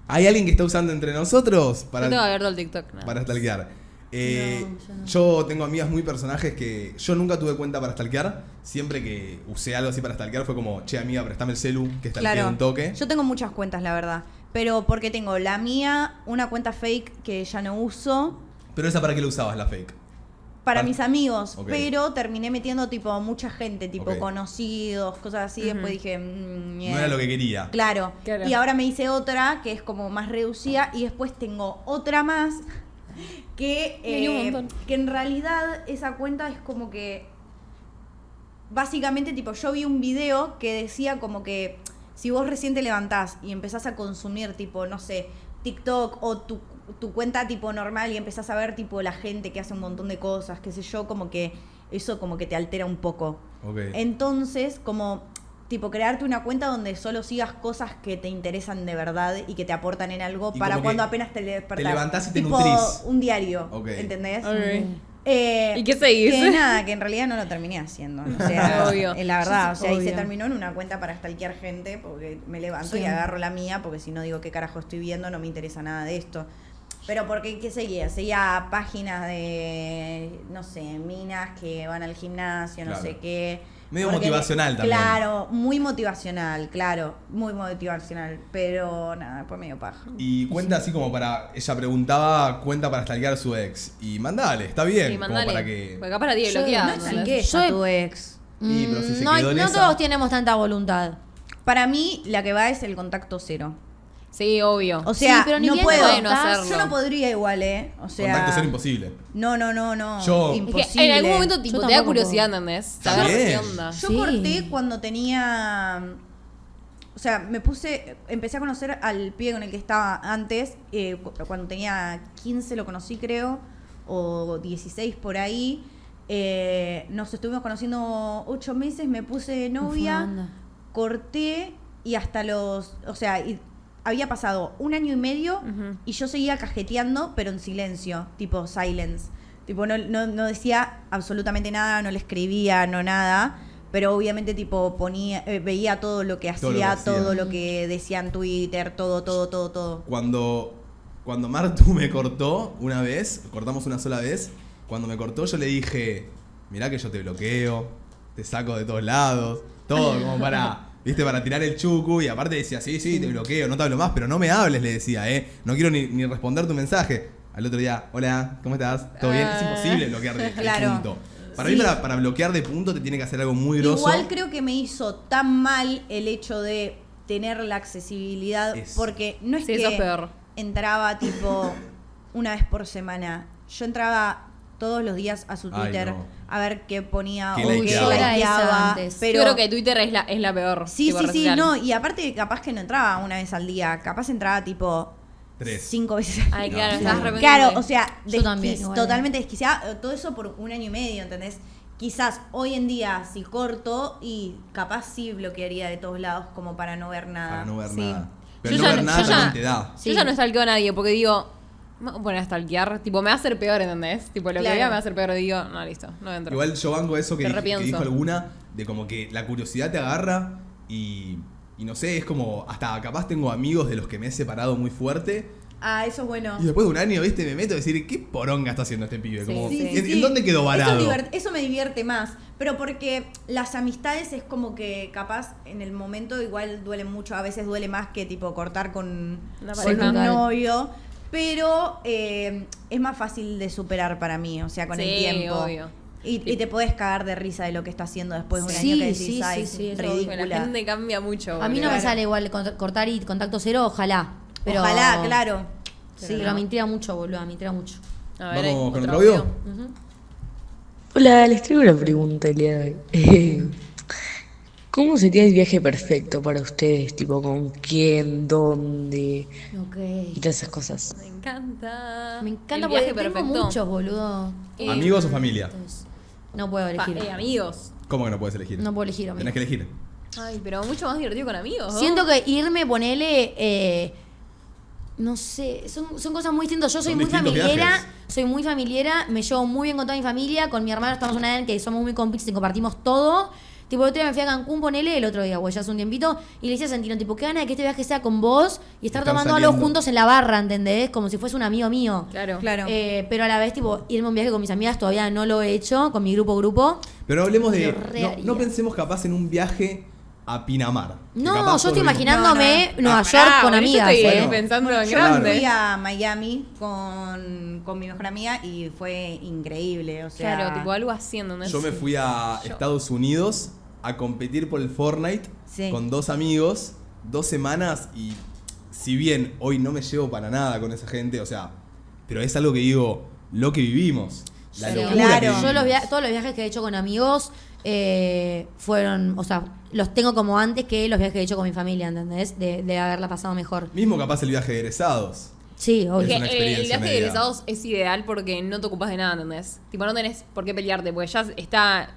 ¿hay alguien que está usando entre nosotros para, Yo tengo abierto el TikTok. nada para stalkear? Eh, No, yo no. yo tengo amigas muy personajes que yo nunca tuve cuenta para stalkear. Siempre que usé algo así para stalkear fue como, che amiga, préstame el celu, que stalkeo Claro. un toque. Yo tengo muchas cuentas, la verdad. Pero porque tengo la mía, una cuenta fake que ya no uso. Pero esa para qué lo usabas, la fake. Para Par- mis amigos, pero terminé metiendo tipo mucha gente, tipo conocidos, cosas así. Después dije, mm, No era lo que quería. Claro. Claro. Y ahora me hice otra que es como más reducida y después tengo otra más que, eh, montón. que en realidad esa cuenta es como que básicamente tipo yo vi un video que decía como que si vos recién te levantás y empezás a consumir tipo, no sé, TikTok o tu, tu cuenta tipo normal y empezás a ver tipo la gente que hace un montón de cosas, qué sé yo, como que eso como que te altera un poco. Entonces, como tipo crearte una cuenta donde solo sigas cosas que te interesan de verdad y que te aportan en algo Y para cuando apenas te despertás. te levantás y te tipo nutrís. un diario. ¿entendés? Ok. Eh, ¿Y qué seguís? Que nada, que en realidad no lo terminé haciendo. O sea, Obvio. la verdad. O sea, y se Obvio. terminó en una cuenta para stalkear gente porque me levanto Sí. y agarro la mía porque si no digo qué carajo estoy viendo, no me interesa nada de esto. Pero porque, ¿qué seguía? Seguía páginas de, no sé, minas que van al gimnasio, no Claro. sé qué. Medio motivacional también. Claro, muy motivacional, claro, muy motivacional. Pero nada, después medio paja. Y cuenta así como para. Ella preguntaba cuenta para stalkear a su ex. Y mandale, está bien. Sí, como mandale. para que. La tiene Yo- bloqueada. no a tu ex. Y, pero si se no, quedó en no esa- todos tenemos tanta voluntad. Para mí, la que va es el contacto cero. Sí, obvio. O sea, Sí, pero ni no bien puedo. puede no estás- hacerlo. Yo no podría igual, ¿eh? O sea. Contacto ser imposible. No, no, no, no. Yo- Es Es que imposible. en algún momento tipo, te da curiosidad, puedo. ¿entendés? Está Saber qué onda. Yo Sí. corté cuando tenía. O sea, me puse. Empecé a conocer al pibe con el que estaba antes. eh, cu- cuando tenía 15 lo conocí, creo. O 16 por ahí. Eh, nos estuvimos conociendo 8 meses. Me puse novia. banda. corté y hasta los. O sea, y había pasado un año y medio y yo seguía cajeteando, pero en silencio, tipo silence. Tipo, no, no, no decía absolutamente nada, no le escribía, no nada. Pero obviamente, tipo, ponía, eh, veía todo lo que Todo lo que hacía, hacía. todo lo que decía en Twitter, todo, todo, todo, todo. Cuando, cuando Martu me cortó una vez, cortamos una sola vez, cuando me cortó yo le dije, mirá que yo te bloqueo, te saco de todos lados, todo como para, viste, para tirar el chucu y aparte decía, sí, sí, te bloqueo, no te hablo más, pero no me hables, le decía, eh, no quiero ni, ni responder tu mensaje. Al otro día, hola, ¿cómo estás? ¿Todo bien? Es Ah. imposible bloquear de, de Claro. punto. Para Sí. mí, para, para bloquear de punto te tiene que hacer algo muy grosso. Igual creo que me hizo tan mal el hecho de tener la accesibilidad Es- porque no es Sí, que eso es peor. entraba tipo una vez por semana. Yo entraba todos los días a su Ay, Twitter no. a ver qué ponía Qué o qué likeaba. Pero Yo creo que Twitter es la, es la peor. Sí, sí, sí, no, y aparte capaz que no entraba una vez al día, capaz entraba tipo Tres. cinco veces al Ay, claro, No. estás. Claro, o sea, desquiz- también, totalmente desquiciada. eh, Todo eso por un año y medio, ¿entendés? Quizás hoy en día, si corto, y capaz sí bloquearía de todos lados como para no ver nada. Para no ver Sí. nada. Pero Yo no ya- ver nada yo ya- te da. Yo Sí. ya no stalkeo a nadie porque digo, me voy a poner a stalkear. Tipo, me va a hacer peor, ¿entendés? Tipo, lo Claro. que vea me va a hacer peor. Digo, no, listo, no entro. Igual yo banco eso que, Te dije- que dijo alguna, de como que la curiosidad te agarra y, y no sé, es como, hasta capaz tengo amigos de los que me he separado muy fuerte Ah, eso es bueno. y después de un año, viste, me meto a decir, ¿qué poronga está haciendo este pibe? Sí, Como, sí, ¿en, sí. en dónde quedó varado? eso me divierte más, pero porque las amistades es como que capaz en el momento igual duele mucho, a veces duele más que tipo cortar con, con un Total. novio, pero eh, es más fácil de superar para mí, o sea, con el Sí, tiempo. obvio. Y, y te puedes cagar de risa de lo que está haciendo después de un Sí, año que decís, sí, ay, sí, sí, eso- ridícula. La gente cambia mucho. A mí no me sale igual cortar y contacto cero, ojalá. Pero, Ojalá, claro. Sí, pero me intriga mucho, boludo, me intriga mucho. A ver, Vamos con otro audio. Hola, les traigo una pregunta el día de hoy. ¿Cómo sería el viaje perfecto para ustedes? Tipo, ¿con quién? ¿Dónde? Y Ok. todas esas cosas. Me encanta. Me encanta El porque viaje tengo perfecto. muchos, boludo. Eh, ¿Amigos o familia? No puedo elegir. eh, amigos. ¿Cómo que no puedes elegir? No puedo elegir, amigo. Tenés que elegir. Ay, pero mucho más divertido con amigos. ¿no? Siento que irme, ponele, eh, No sé, son, son cosas muy distintas. Yo soy Son muy familiera, viajes. soy muy familiera, me llevo muy bien con toda mi familia, con mi hermano estamos una edad en que somos muy cómplices y compartimos todo. Tipo, el otro día me fui a Cancún, ponele, el otro día, güey, ya hace un tiempito, y le decía a Santino, tipo, qué gana de que este viaje sea con vos y estar tomando algo saliendo. juntos en la barra, ¿entendés? Como si fuese un amigo mío. Claro. Claro. Eh, pero a la vez, tipo, irme a un viaje con mis amigas todavía no lo he hecho, con mi grupo grupo. Pero hablemos de. Lo no pensemos capaz en un viaje a Pinamar. No, yo estoy imaginándome No, no. Nueva Ah, York Pará, con boludo, yo amigas, estoy ¿eh? pensando en Yo grande. fui a Miami con, con mi mejor amiga y fue increíble. O sea, Claro, tipo algo haciendo, ¿no? Yo me fui a Yo. Estados Unidos a competir por el Fortnite Sí. con dos amigos, dos semanas y si bien hoy no me llevo para nada con esa gente, o sea, pero es algo que digo, lo que vivimos, la Sí, locura claro. que Yo los todos los viajes que he hecho con amigos eh, fueron, o sea, los tengo como antes que los viajes que he hecho con mi familia, ¿entendés? De, de haberla pasado mejor. Mismo capaz el viaje de egresados. Sí, obvio. Una eh, el viaje de media. egresados es ideal porque no te ocupas de nada, ¿entendés? Tipo, no tenés por qué pelearte, porque ya está.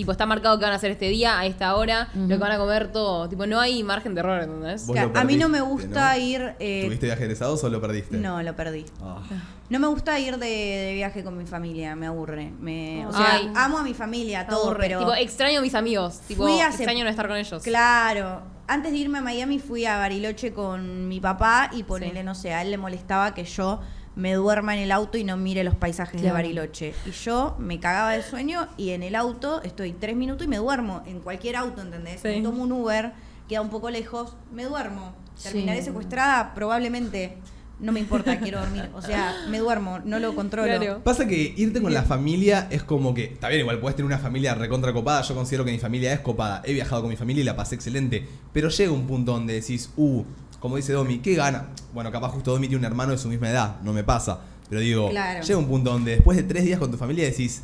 Tipo, está marcado que van a hacer este día, a esta hora, lo que van a comer, todo. Tipo, no hay margen de error, ¿entendés? Que lo a mí no me gusta ¿no? ir. eh, ¿Tuviste viaje de egresados o lo perdiste? no, lo perdí. Ah. No me gusta ir de, de viaje con mi familia, me aburre. Me, o sea, Ay. amo a mi familia, todo, Aburre. pero. Tipo, extraño a mis amigos. Tipo, Fui hace- extraño no estar con ellos. Claro. Antes de irme a Miami fui a Bariloche con mi papá y ponele, Sí. no sé, a él le molestaba que yo me duerma en el auto y no mire los paisajes de. Bariloche. Y yo me cagaba de sueño y en el auto estoy tres minutos y me duermo. En cualquier auto, ¿entendés? Sí. Me tomo un Uber, queda un poco lejos, me duermo. Terminaré Sí. secuestrada, probablemente. No me importa, quiero dormir. O sea, me duermo, no lo controlo. Claro. Pasa que irte con la familia es como que, está bien, igual puedes tener una familia recontra copada, yo considero que mi familia es copada, he viajado con mi familia y la pasé excelente, pero llega un punto donde decís, uh, como dice Domi, ¿qué gana? Bueno, capaz justo Domi tiene un hermano de su misma edad, no me pasa, pero digo, Claro. llega un punto donde después de tres días con tu familia decís,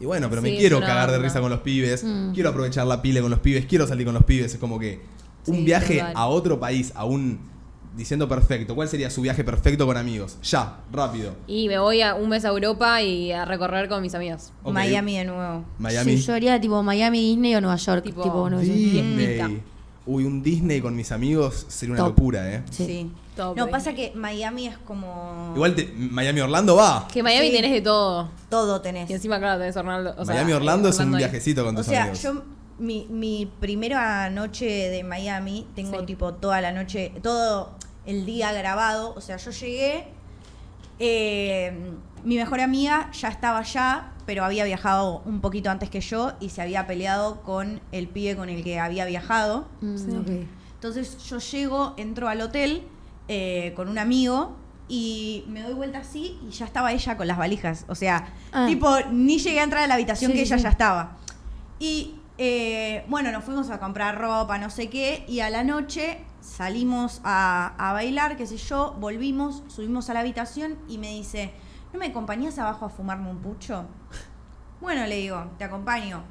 y bueno, pero Sí, me quiero cagar de risa con los pibes, Mm. quiero aprovechar la pile con los pibes, quiero salir con los pibes, es como que un Sí, viaje total. a otro país, a un... Diciendo perfecto, ¿cuál sería su viaje perfecto con amigos? Ya, rápido. Y me voy a un mes a Europa y a recorrer con mis amigos. Miami de nuevo. Miami. Sí, yo haría tipo Miami, Disney o Nueva York. Tipo, Tipo, no sé. Uy, un Disney con mis amigos sería una Top. locura, ¿eh? Sí. Sí. Top, No, eh. pasa que Miami es como. Igual te- Miami Orlando va. Que Miami Sí. tenés de todo. Todo tenés. Y encima, claro, tenés Orlando. o sea, Miami Orlando es un ahí. viajecito con O tus sea, amigos. yo, mi, mi primera noche de Miami, tengo Sí. tipo toda la noche, todo el día grabado. O sea, yo llegué, eh, mi mejor amiga ya estaba allá, pero había viajado un poquito antes que yo y se había peleado con el pibe con el que había viajado. Mm. Entonces yo llego, entro al hotel eh, con un amigo y me doy vuelta así y ya estaba ella con las valijas. O sea, Ah. tipo, ni llegué a entrar a la habitación Sí, que ella sí. ya estaba. Y eh, bueno, nos fuimos a comprar ropa, no sé qué, y a la noche salimos a, a bailar, qué sé yo, volvimos, subimos a la habitación y me dice, ¿no me acompañás abajo a fumarme un pucho? Bueno, le digo, te acompaño.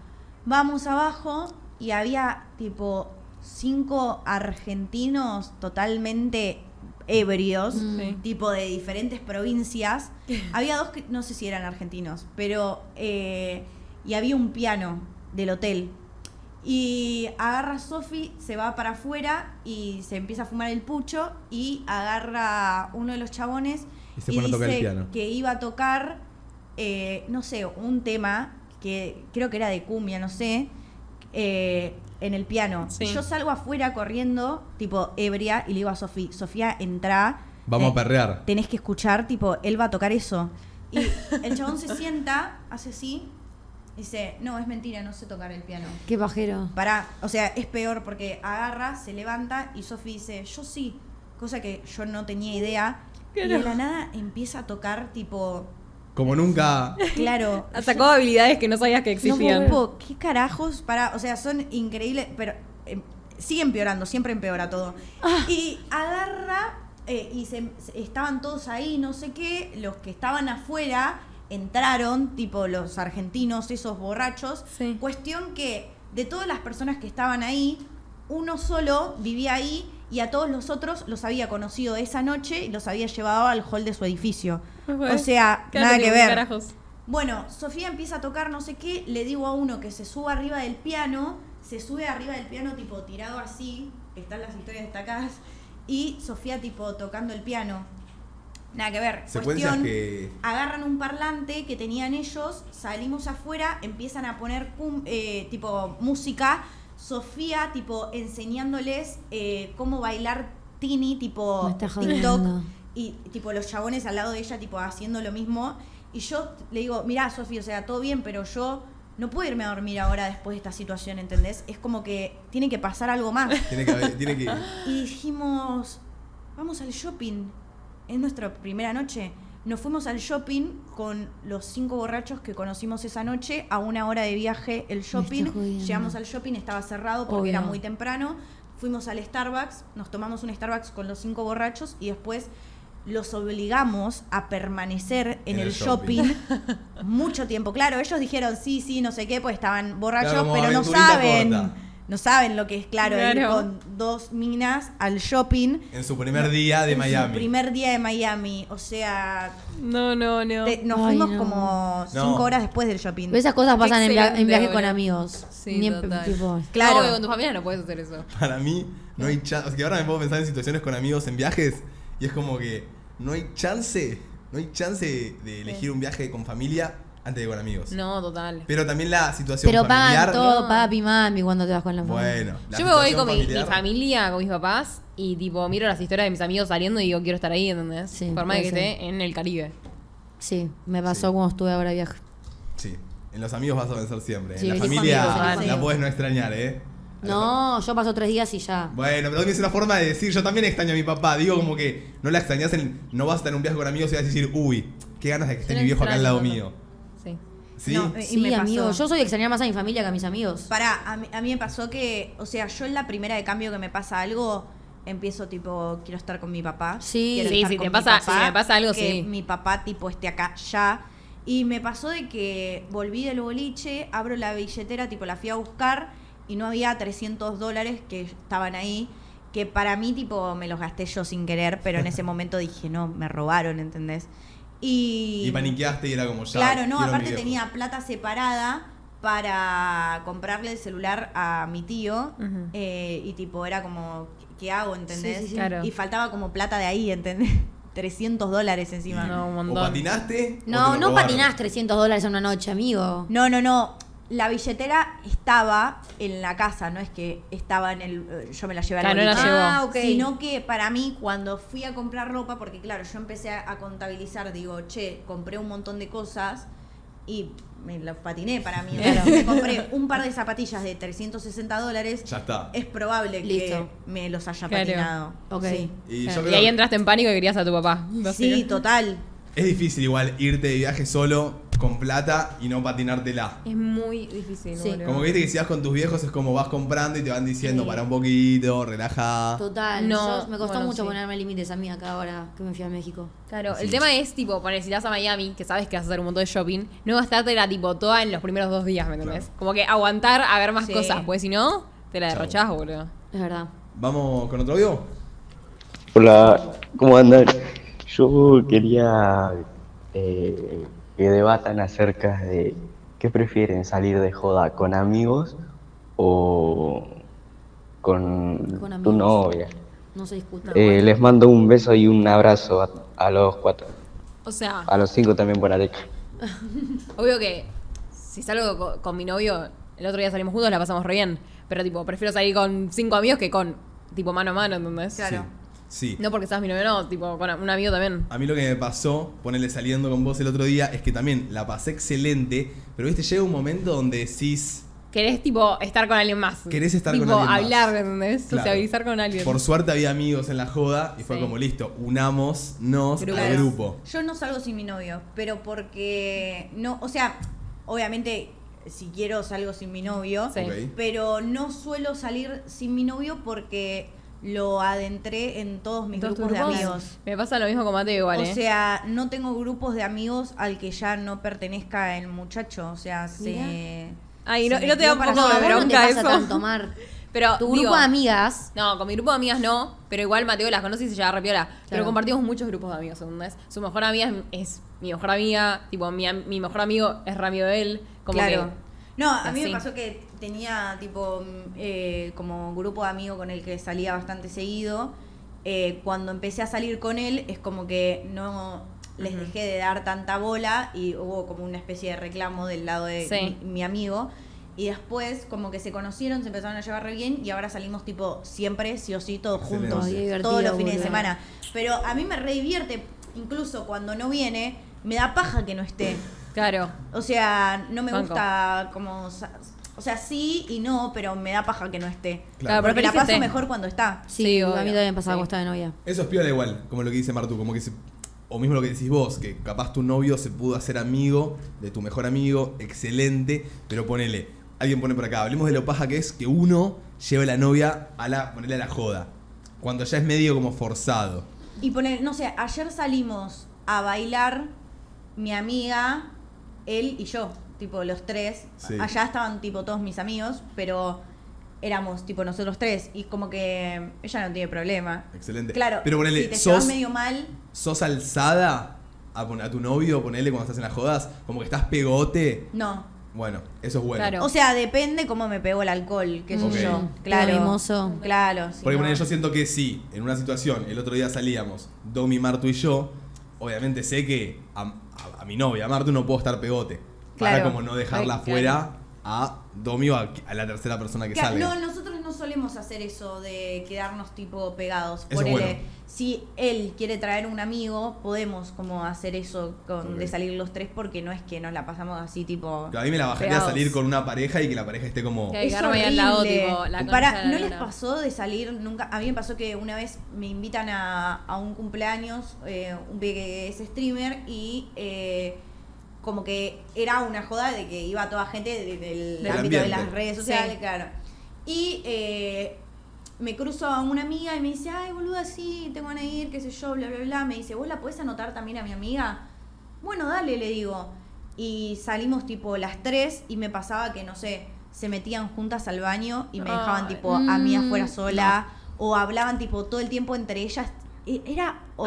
Vamos abajo y había tipo cinco argentinos totalmente ebrios, Sí. tipo de diferentes provincias. había dos que no sé si eran argentinos, pero... eh, y había un piano del hotel. Y agarra Sofi, se va para afuera y se empieza a fumar el pucho y agarra uno de los chabones Y se pone a tocar el piano. que iba a tocar, eh, no sé, un tema que creo que era de cumbia, no sé, eh, en el piano. Sí. Yo salgo afuera corriendo, tipo ebria, y le digo a Sofía, Sofía, entra. Vamos eh, a perrear. Tenés que escuchar, tipo, él va a tocar eso. Y el chabón se sienta, hace así, dice, no, es mentira, no sé tocar el piano. Qué pajero. Pará, o sea, es peor porque agarra, se levanta y Sofi dice, yo sí, cosa que yo no tenía idea. Y de la nada empieza a tocar, tipo, Como nunca. claro. Sacó habilidades que no sabías que existían. Tipo, ¿qué carajos? Para, o sea, son increíbles, pero eh, sigue empeorando, siempre empeora todo. Y agarra, eh, y se, se- estaban todos ahí, no sé qué, los que estaban afuera entraron, tipo los argentinos, esos borrachos. Sí. Cuestión que de todas las personas que estaban ahí, uno solo vivía ahí y a todos los otros los había conocido esa noche y los había llevado al hall de su edificio. O sea, nada que ver. carajos. Bueno, Sofía empieza a tocar no sé qué, le digo a uno que se suba arriba del piano, se sube arriba del piano tipo tirado así, están las historias destacadas, y Sofía tipo tocando el piano. Nada que ver. Secuencias Cuestión, que. agarran un parlante que tenían ellos, salimos afuera, empiezan a poner cum- eh, tipo música, Sofía tipo enseñándoles eh, cómo bailar Tini tipo TikTok jodiendo. y tipo los chabones al lado de ella tipo haciendo lo mismo y yo le digo, mirá Sofía, o sea, todo bien, pero yo no puedo irme a dormir ahora después de esta situación, ¿entendés? Es como que tiene que pasar algo más. Tiene que, haber- tiene que. Y dijimos, vamos al shopping. Es nuestra primera noche. Nos fuimos al shopping con los cinco borrachos que conocimos esa noche, a una hora de viaje el shopping. Llegamos al shopping, estaba cerrado porque Obvio. era muy temprano. Fuimos al Starbucks, nos tomamos un Starbucks con los cinco borrachos y después los obligamos a permanecer en, En el, el shopping, shopping. mucho tiempo. Claro, ellos dijeron sí, sí, no sé qué, pues estaban borrachos, Claro, pero no saben. corta. No saben lo que es, claro, ir Claro. con dos minas al shopping. En su primer día de en Miami. Su primer día de Miami. O sea, No, no, no. te- nos Ay, fuimos no. como cinco No. horas después del shopping. Pero esas cosas pasan en, via- en viaje con amigos. Sí, Ni en- tipo, Claro. No, con tu familia no puedes hacer eso. Para mí, no hay chance. que ahora me puedo pensar en situaciones con amigos en viajes y es como que no hay chance. No hay chance de elegir un viaje con familia antes de con amigos. No, total. Pero también la situación Pero familiar. pagan todo, No. papi, mami, cuando te vas con la familia. Bueno, la Yo me voy situación con mi, mi familiar- familia, con mis papás, y tipo miro las historias de mis amigos saliendo y digo, quiero estar ahí, ¿entendés? Sí, Por más de que puede ser. esté en el Caribe. Sí, me pasó Sí. cuando estuve ahora de viaje. Sí, en los amigos vas a vencer siempre. Sí, en la familia amigos, la puedes no extrañar, ¿eh? A la No, yo paso tres días y ya. Bueno, pero es una forma de decir, yo también extraño a mi papá. Digo como que no la extrañas, en, no vas a estar en un viaje con amigos y vas a decir, uy, qué ganas de que esté Yo mi la viejo acá al extraño, lado papá. mío. Sí. No, y Sí, me pasó. amigo. Yo soy extrañar más a mi familia que a mis amigos. Pará, a mí, a mí me pasó que, o sea, yo en la primera de cambio que me pasa algo, empiezo tipo, quiero estar con mi papá. Sí. quiero Sí, estar si con te mi pasa- papá, si me pasa algo, que sí. mi papá tipo esté acá ya. Y me pasó de que volví del boliche, abro la billetera, tipo la fui a buscar y no había 300 dólares que estaban ahí. Que para mí, tipo, me los gasté yo sin querer, pero en ese momento dije, no, me robaron, ¿entendés? Y, Y paniqueaste y era como ya. Claro, no, aparte tenía plata separada para comprarle el celular a mi tío Ujú. eh, y tipo era como, ¿qué hago? ¿Entendés? Sí, sí, sí. Claro. Y faltaba como plata de ahí, ¿entendés? 300 dólares encima. No, un O montón. patinaste. o No, te lo no patinás 300 dólares en una noche, amigo. No, no, no. La billetera estaba en la casa, no es que estaba en el. eh, Yo me la llevé al Claro, no la. Ah, ok. Sino que para mí, cuando fui a comprar ropa, porque claro, yo empecé a, a contabilizar, digo, che, compré un montón de cosas y me lo patiné para mí. Claro. me compré un par de zapatillas de 360 dólares. Ya está. Es probable Listo. que me los haya Claro. patinado. Ok. Sí. Y, ahí entraste en pánico y querías a tu papá. Sí, total. es difícil igual irte de viaje solo con plata y no patinártela. Es muy difícil, Sí. boludo. Como que viste que si vas con tus viejos es como vas comprando y te van diciendo Sí. para un poquito, relaja. Total. No, yo- me costó bueno, mucho sí. ponerme límites a mí acá ahora que me fui a México. Claro, Sí. el tema es, tipo, poner, si vas a Miami, que sabes que vas a hacer un montón de shopping, no gastártela, tipo, toda en los primeros dos días, ¿me entendés? Claro. Como que aguantar a ver más Sí. cosas, pues si no, te la Chau. derrochás, boludo. Es verdad. ¿Vamos con otro audio? Hola, ¿cómo andan? Yo quería eh, que debatan acerca de qué prefieren salir de joda con amigos o con, Con tu amigos. novia. No se discuta. Eh, les mando un beso y un abrazo a, a los cuatro, O sea, a los cinco también por Alex. obvio que si salgo co- con, mi novio, el otro día salimos juntos, la pasamos re bien. Pero, tipo, prefiero salir con cinco amigos que con, tipo, mano a mano, ¿entendés? Claro. Sí. No porque seas mi novio, no, tipo, con un amigo también. A mí lo que me pasó, ponerle saliendo con vos el otro día, es que también la pasé excelente, pero viste, llega un momento donde decís, Querés, tipo, estar con alguien más. Querés estar tipo, con alguien más. hablar, ¿entendés? Claro. Sociabilizar con alguien. por suerte había amigos en la joda y fue Sí. como listo, unámonos Grupo. al Claro. grupo. Yo no salgo sin mi novio, pero porque no, o sea, obviamente si quiero salgo sin mi novio, Sí. Ok. pero no suelo salir sin mi novio porque lo adentré en todos mis ¿Todos tus grupos, de grupos? amigos. Me pasa lo mismo con Mateo igual, O ¿eh? sea, no tengo grupos de amigos al que ya no pertenezca el muchacho, o sea, se Ay, se no, y no te da un para poco de a vos no te bronca pasa eso. tanto, Mar. Pero, Tu digo, grupo de amigas. No, con mi grupo de amigas no, pero igual Mateo las conoce y se lleva re piola. Pero Claro. compartimos muchos grupos de amigos, ¿entendés? Su mejor amiga es, es mi mejor amiga, tipo, mi, mejor amigo es Ramiro de él. Como claro. que. No, a mí así. me pasó que tenía tipo mm, eh, como grupo de amigos con el que salía bastante seguido eh, cuando empecé a salir con él es como que no les dejé de dar tanta bola y hubo como una especie de reclamo del lado de Sí. mi, mi amigo. Y después como que se conocieron, se empezaron a llevar re bien y ahora salimos tipo siempre, sí o sí, todos Excelente. juntos, todos los fines de semana. Pero a mí me re divierte, incluso cuando no viene, me da paja que no esté. Claro. O sea, no me Banco. gusta como... O sea, sí y no, pero me da paja que no esté. Claro, Porque la paso mejor cuando está. Sí, Sí, a mí también pasaba Sí. cuando estaba de novia. Eso es piola igual, como lo que dice Martu, como que se- o mismo lo que decís vos, que capaz tu novio se pudo hacer amigo de tu mejor amigo, excelente, pero ponele, alguien pone por acá, hablemos de lo paja que es que uno lleve a la novia a la, ponele a la joda, cuando ya es medio como forzado. Y poner, no sé, ayer salimos a bailar mi amiga, él y yo, tipo los tres. Sí. Allá estaban tipo todos mis amigos, pero éramos tipo nosotros tres y como que ella no tiene problema. Excelente. Claro, pero ponele, si te sos, llevas medio mal, sos alzada a, a tu novio, ponele cuando estás en las jodas, como que estás pegote, no. bueno, eso es bueno. Claro. O sea, depende cómo me pegó el alcohol, qué sé yo. Claro. mimoso. Claro. si Porque no- ponele, yo siento que sí, en una situación, el otro día salíamos, Domi, Martu y yo, obviamente sé que a, a- a mi novia, a Martu, no puedo estar pegote. Para como no dejarla Ay, fuera a Domi o a, a la tercera persona que Claro, salga. no, nosotros no solemos hacer eso de quedarnos tipo pegados. Eso Ponele, bueno. si él quiere traer un amigo, podemos como hacer eso con, de salir los tres porque no es que nos la pasamos así tipo... A mí me la bajaría Pegados. salir con una pareja y que la pareja esté como... Que- Es al lado, tipo, la la ¿no les pasó de salir nunca? A mí me pasó que una vez me invitan a, a un cumpleaños, eh, un pibe que es streamer, y eh, como que era una joda de que iba toda gente de- del Del ámbito de las redes Sí. sociales, claro. Y eh, me cruzo a una amiga y me dice, ay, boluda, sí, tengo ganas de ir, qué sé yo, bla, bla, bla. Me dice, ¿vos la podés anotar también a mi amiga? Bueno, dale, le digo. Y salimos tipo las tres y me pasaba que, no sé, se metían juntas al baño y me dejaban tipo a mí Mm, afuera sola. O hablaban tipo todo el tiempo entre ellas. E-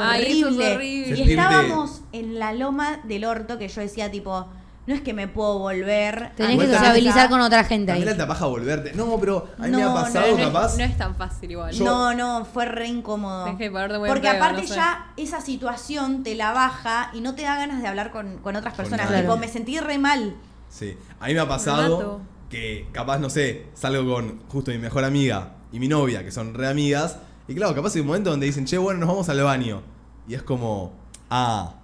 Era Ay, eso es horrible. horrible. Y estábamos en la loma del orto que yo decía tipo, no es que me puedo volver. Tenés que sociabilizar con otra gente ahí. También la tapaja volverte. No, pero a mí me ha No, pasado no, no, es, capaz... no es tan fácil igual. Yo- No, no, fue re incómodo. Tenés que ponerte muy Porque aparte no sé. ya esa situación te la baja y no te da ganas de hablar con, con otras Con personas. Tipo, Claro. me sentí re mal. Sí, a mí me ha pasado que capaz, no sé, salgo con justo mi mejor amiga y mi novia, que son re amigas, y claro, capaz hay un momento donde dicen, che, bueno, nos vamos al baño. Y es como, ah,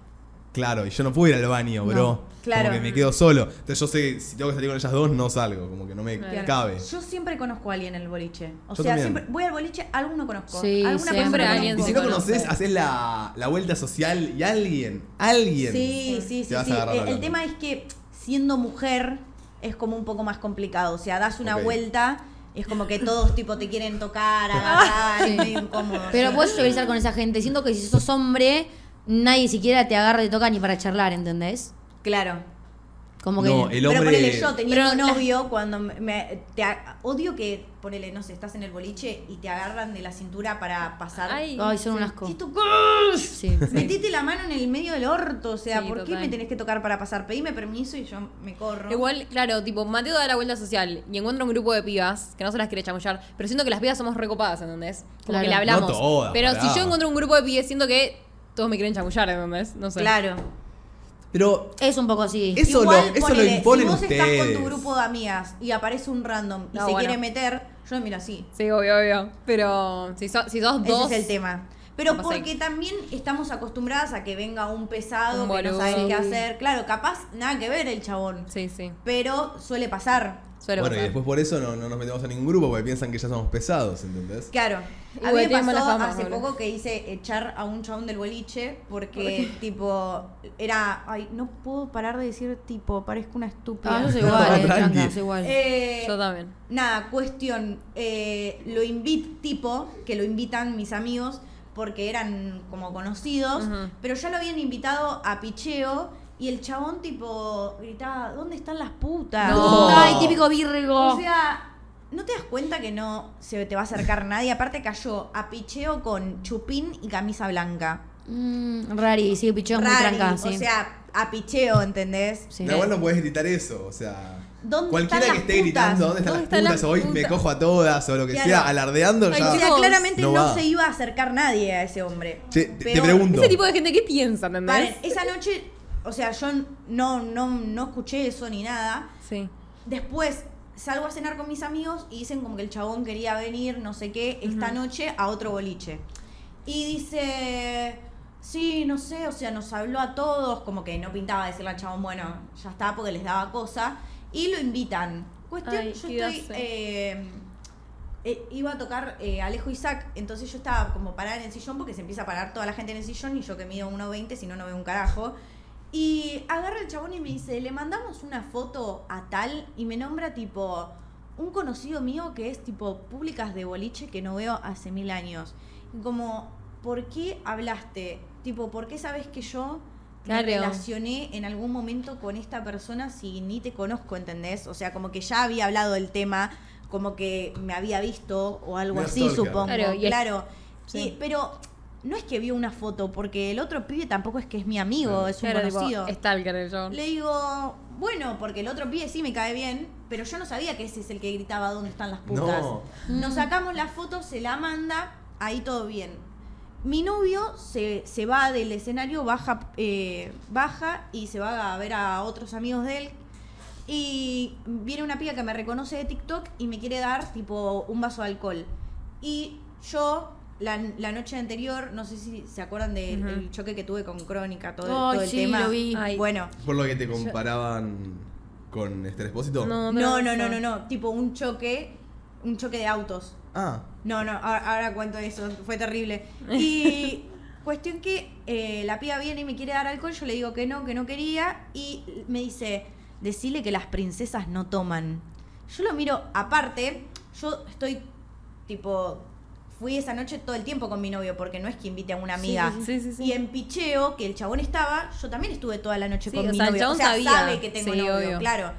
claro, y yo no puedo ir al baño, bro. claro. Como que me quedo solo. Entonces yo sé que si tengo que salir con ellas dos, no salgo, como que no me Claro. cabe. Yo siempre conozco a alguien en el boliche. O Yo sea, también. siempre voy al boliche, alguno conozco. Sí, Alguna siempre persona alguien Y si no conoces, conoce. haces la, la vuelta social y alguien, alguien. Sí, sí, Te sí. vas sí. El, tema es que siendo mujer es como un poco más complicado. O sea, das una vuelta y es como que todos tipo te quieren tocar, agarrar, Sí. es medio incómodo. Pero sí. puedes sociabilizar con esa gente. Siento que si sos hombre, nadie siquiera te agarra y te toca ni para charlar, ¿entendés? Claro. Como que. No, el Pero hombre... ponele yo teniendo Pero la- novio, cuando me, me- te a- odio que, ponele, no sé, estás en el boliche y te agarran de la cintura para pasar. Ay, Ay, son un sí. asco. Sí. Metiste la mano en el medio del orto, o sea, Sí, ¿por qué me tenés que tocar para pasar? Pedime permiso y yo me corro. Igual, claro, tipo, Mateo da la vuelta social y encuentra un grupo de pibas que no se las quiere chamullar, pero siento que las pibas somos recopadas, ¿entendés? Como Claro. que le hablamos. No todas, pero pará. si yo encuentro un grupo de pibes, siento que todos me quieren chamullar, ¿entendés? No sé. Claro. Pero Es un poco así. Eso Igual, lo- eso lo ponele, imponen si vos estás con tu grupo de amigas y aparece un random y No, se bueno. quiere meter, yo lo miro así. Sí, obvio, obvio. Pero si, so- si sos dos. Ese es el tema. Pero No porque también estamos acostumbradas a que venga un pesado Un que no sabes qué hacer. Claro, capaz nada que ver el chabón. Sí, sí. Pero suele pasar. Suele bueno, y después por eso no, no nos metemos a ningún grupo porque piensan que ya somos pesados, ¿entendés? Claro. Y A mí me pasó fama, hace poco que hice echar a un chabón del boliche porque, tipo, era. Ay, no puedo parar de decir tipo, parezco una estúpida. Ah, yo soy igual, eh, Tranqui. soy igual. Eh, Yo también. Nada, cuestión. eh, lo invit tipo, que lo invitan mis amigos porque eran como conocidos, pero ya lo habían invitado a picheo y el chabón tipo gritaba, ¿dónde están las putas? No. Ay, típico virgo. O sea, ¿no te das cuenta que no se te va a acercar nadie? Aparte cayó a picheo con chupín y camisa blanca. Mm, rari, sí, picheo muy Rari, tranca, sí. O sea, a picheo, ¿entendés? Sí. Da igual no puedes gritar eso, o sea. ¿Dónde Cualquiera que esté putas? gritando, ¿dónde están ¿Dónde las están putas? las Hoy me cojo a todas o lo que Claro. sea, alardeando ya. O sea, claramente no se iba a acercar nadie a ese hombre. Te, te pregunto. Ese tipo de gente, ¿qué piensa, entendés? Paren, esa noche, o sea, yo no, no, no escuché eso ni nada. Sí. Después salgo a cenar con mis amigos y dicen como que el chabón quería venir, no sé qué, esta noche a otro boliche. Y dice, sí, no sé, o sea, nos habló a todos, como que no pintaba decirle al chabón, bueno, ya está, porque les daba cosa. Y lo invitan. Cuestión, Ay, yo estoy... eh, eh, iba a tocar eh, Alejo Isaac, entonces yo estaba como parada en el sillón porque se empieza a parar toda la gente en el sillón y yo que mido 1.20, si no, no veo un carajo. Y agarra el chabón y me dice, le mandamos una foto a tal y me nombra tipo un conocido mío que es tipo públicas de boliche que no veo hace mil años. Y Como, ¿por qué hablaste? Tipo, ¿por qué sabes que yo me Claro. relacioné en algún momento con esta persona si ni te conozco, ¿entendés? O sea, como que ya había hablado del tema, como que me había visto o algo así, stalker. supongo. Claro, y es- claro. sí. Y- pero no es que vio una foto, porque el otro pibe tampoco es que es mi amigo, es un Claro, tipo, conocido. Stalker el chabón. Le digo, bueno, porque el otro pibe sí me cae bien, pero yo no sabía que ese es el que gritaba dónde están las putas. No. Nos sacamos la foto, se la manda, ahí todo bien. Mi novio se, se va del escenario, baja, eh, baja y se va a ver a otros amigos de él. Y viene una piba que me reconoce de TikTok y me quiere dar tipo un vaso de alcohol. Y yo, la, la noche anterior, no sé si se acuerdan del choque que tuve con Crónica, todo, Ay, todo el sí, tema. lo vi. Bueno, Por lo que te comparaban con Esther Espósito. No, no, no, no, no, tipo un choque, un choque de autos. Ah, No, no, ahora, ahora cuento eso, fue terrible. Y cuestión que eh, la piba viene y me quiere dar alcohol, yo le digo que no, que no quería, y me dice, decile que las princesas no toman. Yo lo miro aparte, yo estoy tipo, fui esa noche todo el tiempo con mi novio, porque no es que invite a una amiga. sí, sí, sí. Y en picheo, que el chabón estaba, yo también estuve toda la noche Sí, con o mi sea, el novio. chabón o sea, sabía. sabe que tengo Sí, novio, obvio. claro.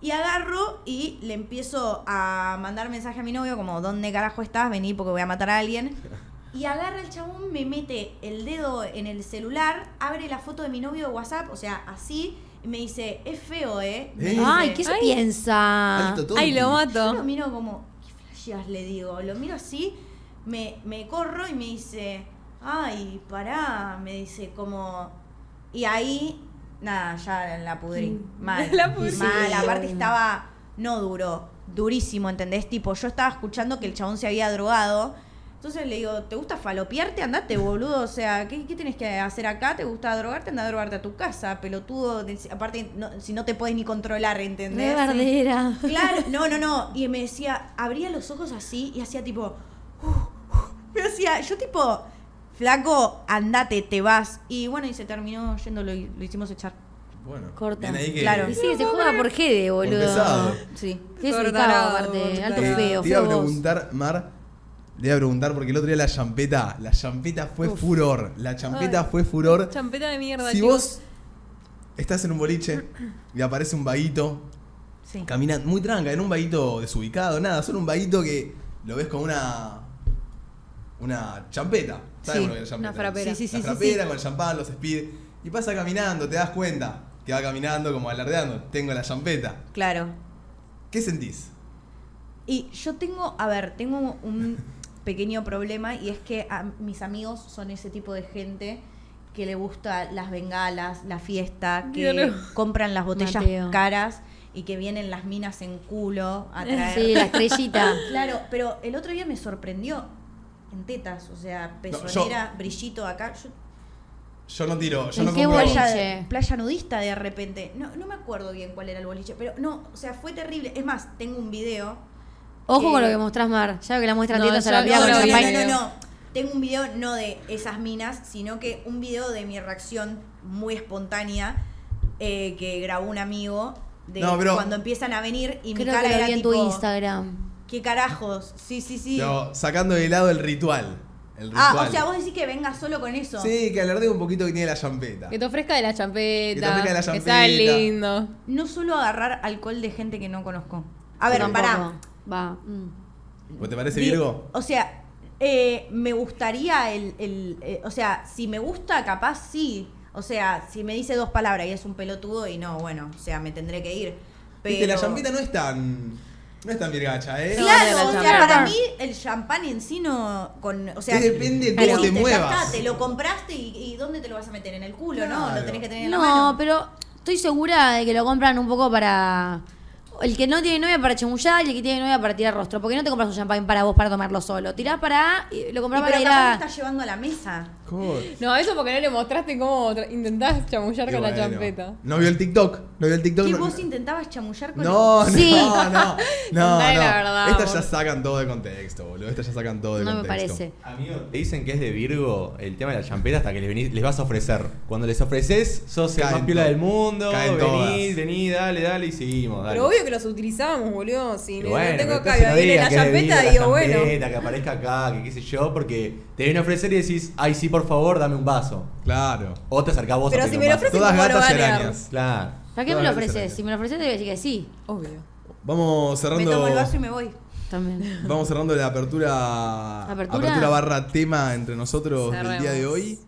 Y agarro y le empiezo a mandar mensaje a mi novio como, ¿dónde carajo estás? Vení porque voy a matar a alguien. Y agarra el chabón, me mete el dedo en el celular, abre la foto de mi novio de WhatsApp, o sea, así, y me dice, es feo, ¿eh? Me ¿Eh? dice. Ay, ¿qué se Ay. piensa? Ay, lo Yo mato. lo miro como, ¿qué flasheas? Le digo, lo miro así, me, me corro y me dice, ay, pará, me dice como... Y ahí, nada, ya la pudrí. Mal. La pudrí. Mal, aparte estaba, no duro, durísimo, ¿entendés? Tipo, yo estaba escuchando que el chabón se había drogado. Entonces le digo, ¿te gusta falopearte? Andate, boludo. O sea, ¿qué, qué tienes que hacer acá? ¿Te gusta drogarte? Anda a drogarte a tu casa, pelotudo. Aparte, no- si no te puedes ni controlar, ¿entendés? De bardera. Claro, no, no, no. Y me decía, abría los ojos así y hacía tipo. Hacía, yo tipo, flaco, andate, te vas. Y bueno, y se terminó yendo, lo, lo hicimos echar. bueno. Corta. bien ahí que- Claro. Y sí, se juega por Gede, boludo. pesado. Sí. Desubicado, tarado, aparte. Alto Eh, feo, te iba a preguntar, Mar, te iba a preguntar porque el otro día la champeta, la champeta fue furor. La champeta Ay. fue furor. Champeta de mierda, Si chicos. vos estás en un boliche y aparece un vaguito Sí. caminando, muy tranca, en un vaguito desubicado, nada, solo un vaguito que lo ves como una. Una champeta. ¿Sabes Sí, lo que es champeta? una frapera. Sí, sí, La sí, frapera sí. con el champán, los speed. Y pasa caminando, te das cuenta que va caminando como alardeando. Tengo la champeta. Claro. ¿Qué sentís? Y yo tengo, a ver, tengo un pequeño problema y es que a- mis amigos son ese tipo de gente que le gusta las bengalas, la fiesta, que compran las botellas Mateo. caras y que vienen las minas en culo a traer. Sí, la estrellita. Claro, pero el otro día me sorprendió en tetas, o sea, pezonera, brillito acá. Yo, Yo no tiro, yo ¿En no qué compro. boliche? playa, playa nudista de repente. No, no me acuerdo bien cuál era el boliche, pero no, o sea, fue terrible. Es más, tengo un video. Ojo con lo que mostrás, Mar. Ya que la muestra No, tiendas a la no, no, el no, no, no, no. Tengo un video no de esas minas, sino que un video de mi reacción muy espontánea eh, que grabó un amigo de No, cuando empiezan a venir y mi Creo cara que lo era vi en tipo, tu Instagram. ¿Qué carajos? Sí, sí, sí. Pero sacando de lado el ritual. El ah, ritual. o sea, vos decís que venga solo con eso. Sí, que alardee un poquito que tiene la champeta. Que te ofrezca de la champeta. Que te ofrezca de la Que champeta. sea lindo. No suelo agarrar alcohol de gente que no conozco. A ver, Tampoco. pará. Va. mm. ¿O te parece Virgo? O sea, Eh, me gustaría el, el- eh, o sea, si me gusta, capaz sí. O sea, si me dice dos palabras y es un pelotudo y no, bueno, o sea, me tendré que ir. Pero... Viste, la champita no es tan. No es tan virgacha, ¿eh? No, Claro, no, o no, sea, para mí el champán en sí no. Con, o sea, Que depende de pero cómo te muevas. está, te lo compraste y, y ¿dónde te lo vas a meter? ¿En el culo? No, lo tenés que tener en la No, mano. pero estoy segura de que lo compran un poco para. El que no tiene novia para chamullar y el que tiene novia para tirar rostro. Porque no te compras un champán para vos para tomarlo solo. Tirás para. y Lo Y compras pero para ir capaz lo a. estás llevando a la mesa. Joder. No, eso porque no le mostraste cómo intentás chamullar Y con la bueno. champeta. No vio el TikTok. No vio el TikTok. ¿Qué no- vos intentabas chamullar con No, Sí. no, no. No, no. la verdad, Estas ya sacan todo de contexto, boludo. Estas ya sacan todo de No me contexto. parece. Amigo, te dicen que es de Virgo el tema de la champeta hasta que les, venís- les vas a ofrecer. Cuando les ofreces, sos el Caen más piola del mundo. Caen Vení, todas. vení, dale, dale y seguimos. Dale. Pero obvio que los utilizábamos, boludo. Si Y no bueno, tengo acá, viene la champeta, digo, bueno. que aparezca acá, que qué sé yo, porque te viene a ofrecer y decís, ay, sí, por favor, dame un vaso. Claro. O te acercás vos Pero a si me lo ofrecen, Todas ¿cómo lo gatas y van a arañas. Claro. ¿Para qué me Todas lo las ofreces? Si me lo ofreces, te voy a decir que sí. Obvio. Vamos Me cerrando. tomo el vaso y me voy. También. Vamos cerrando la apertura. ¿Apertura? barra tema entre nosotros del día de Cerremos. hoy.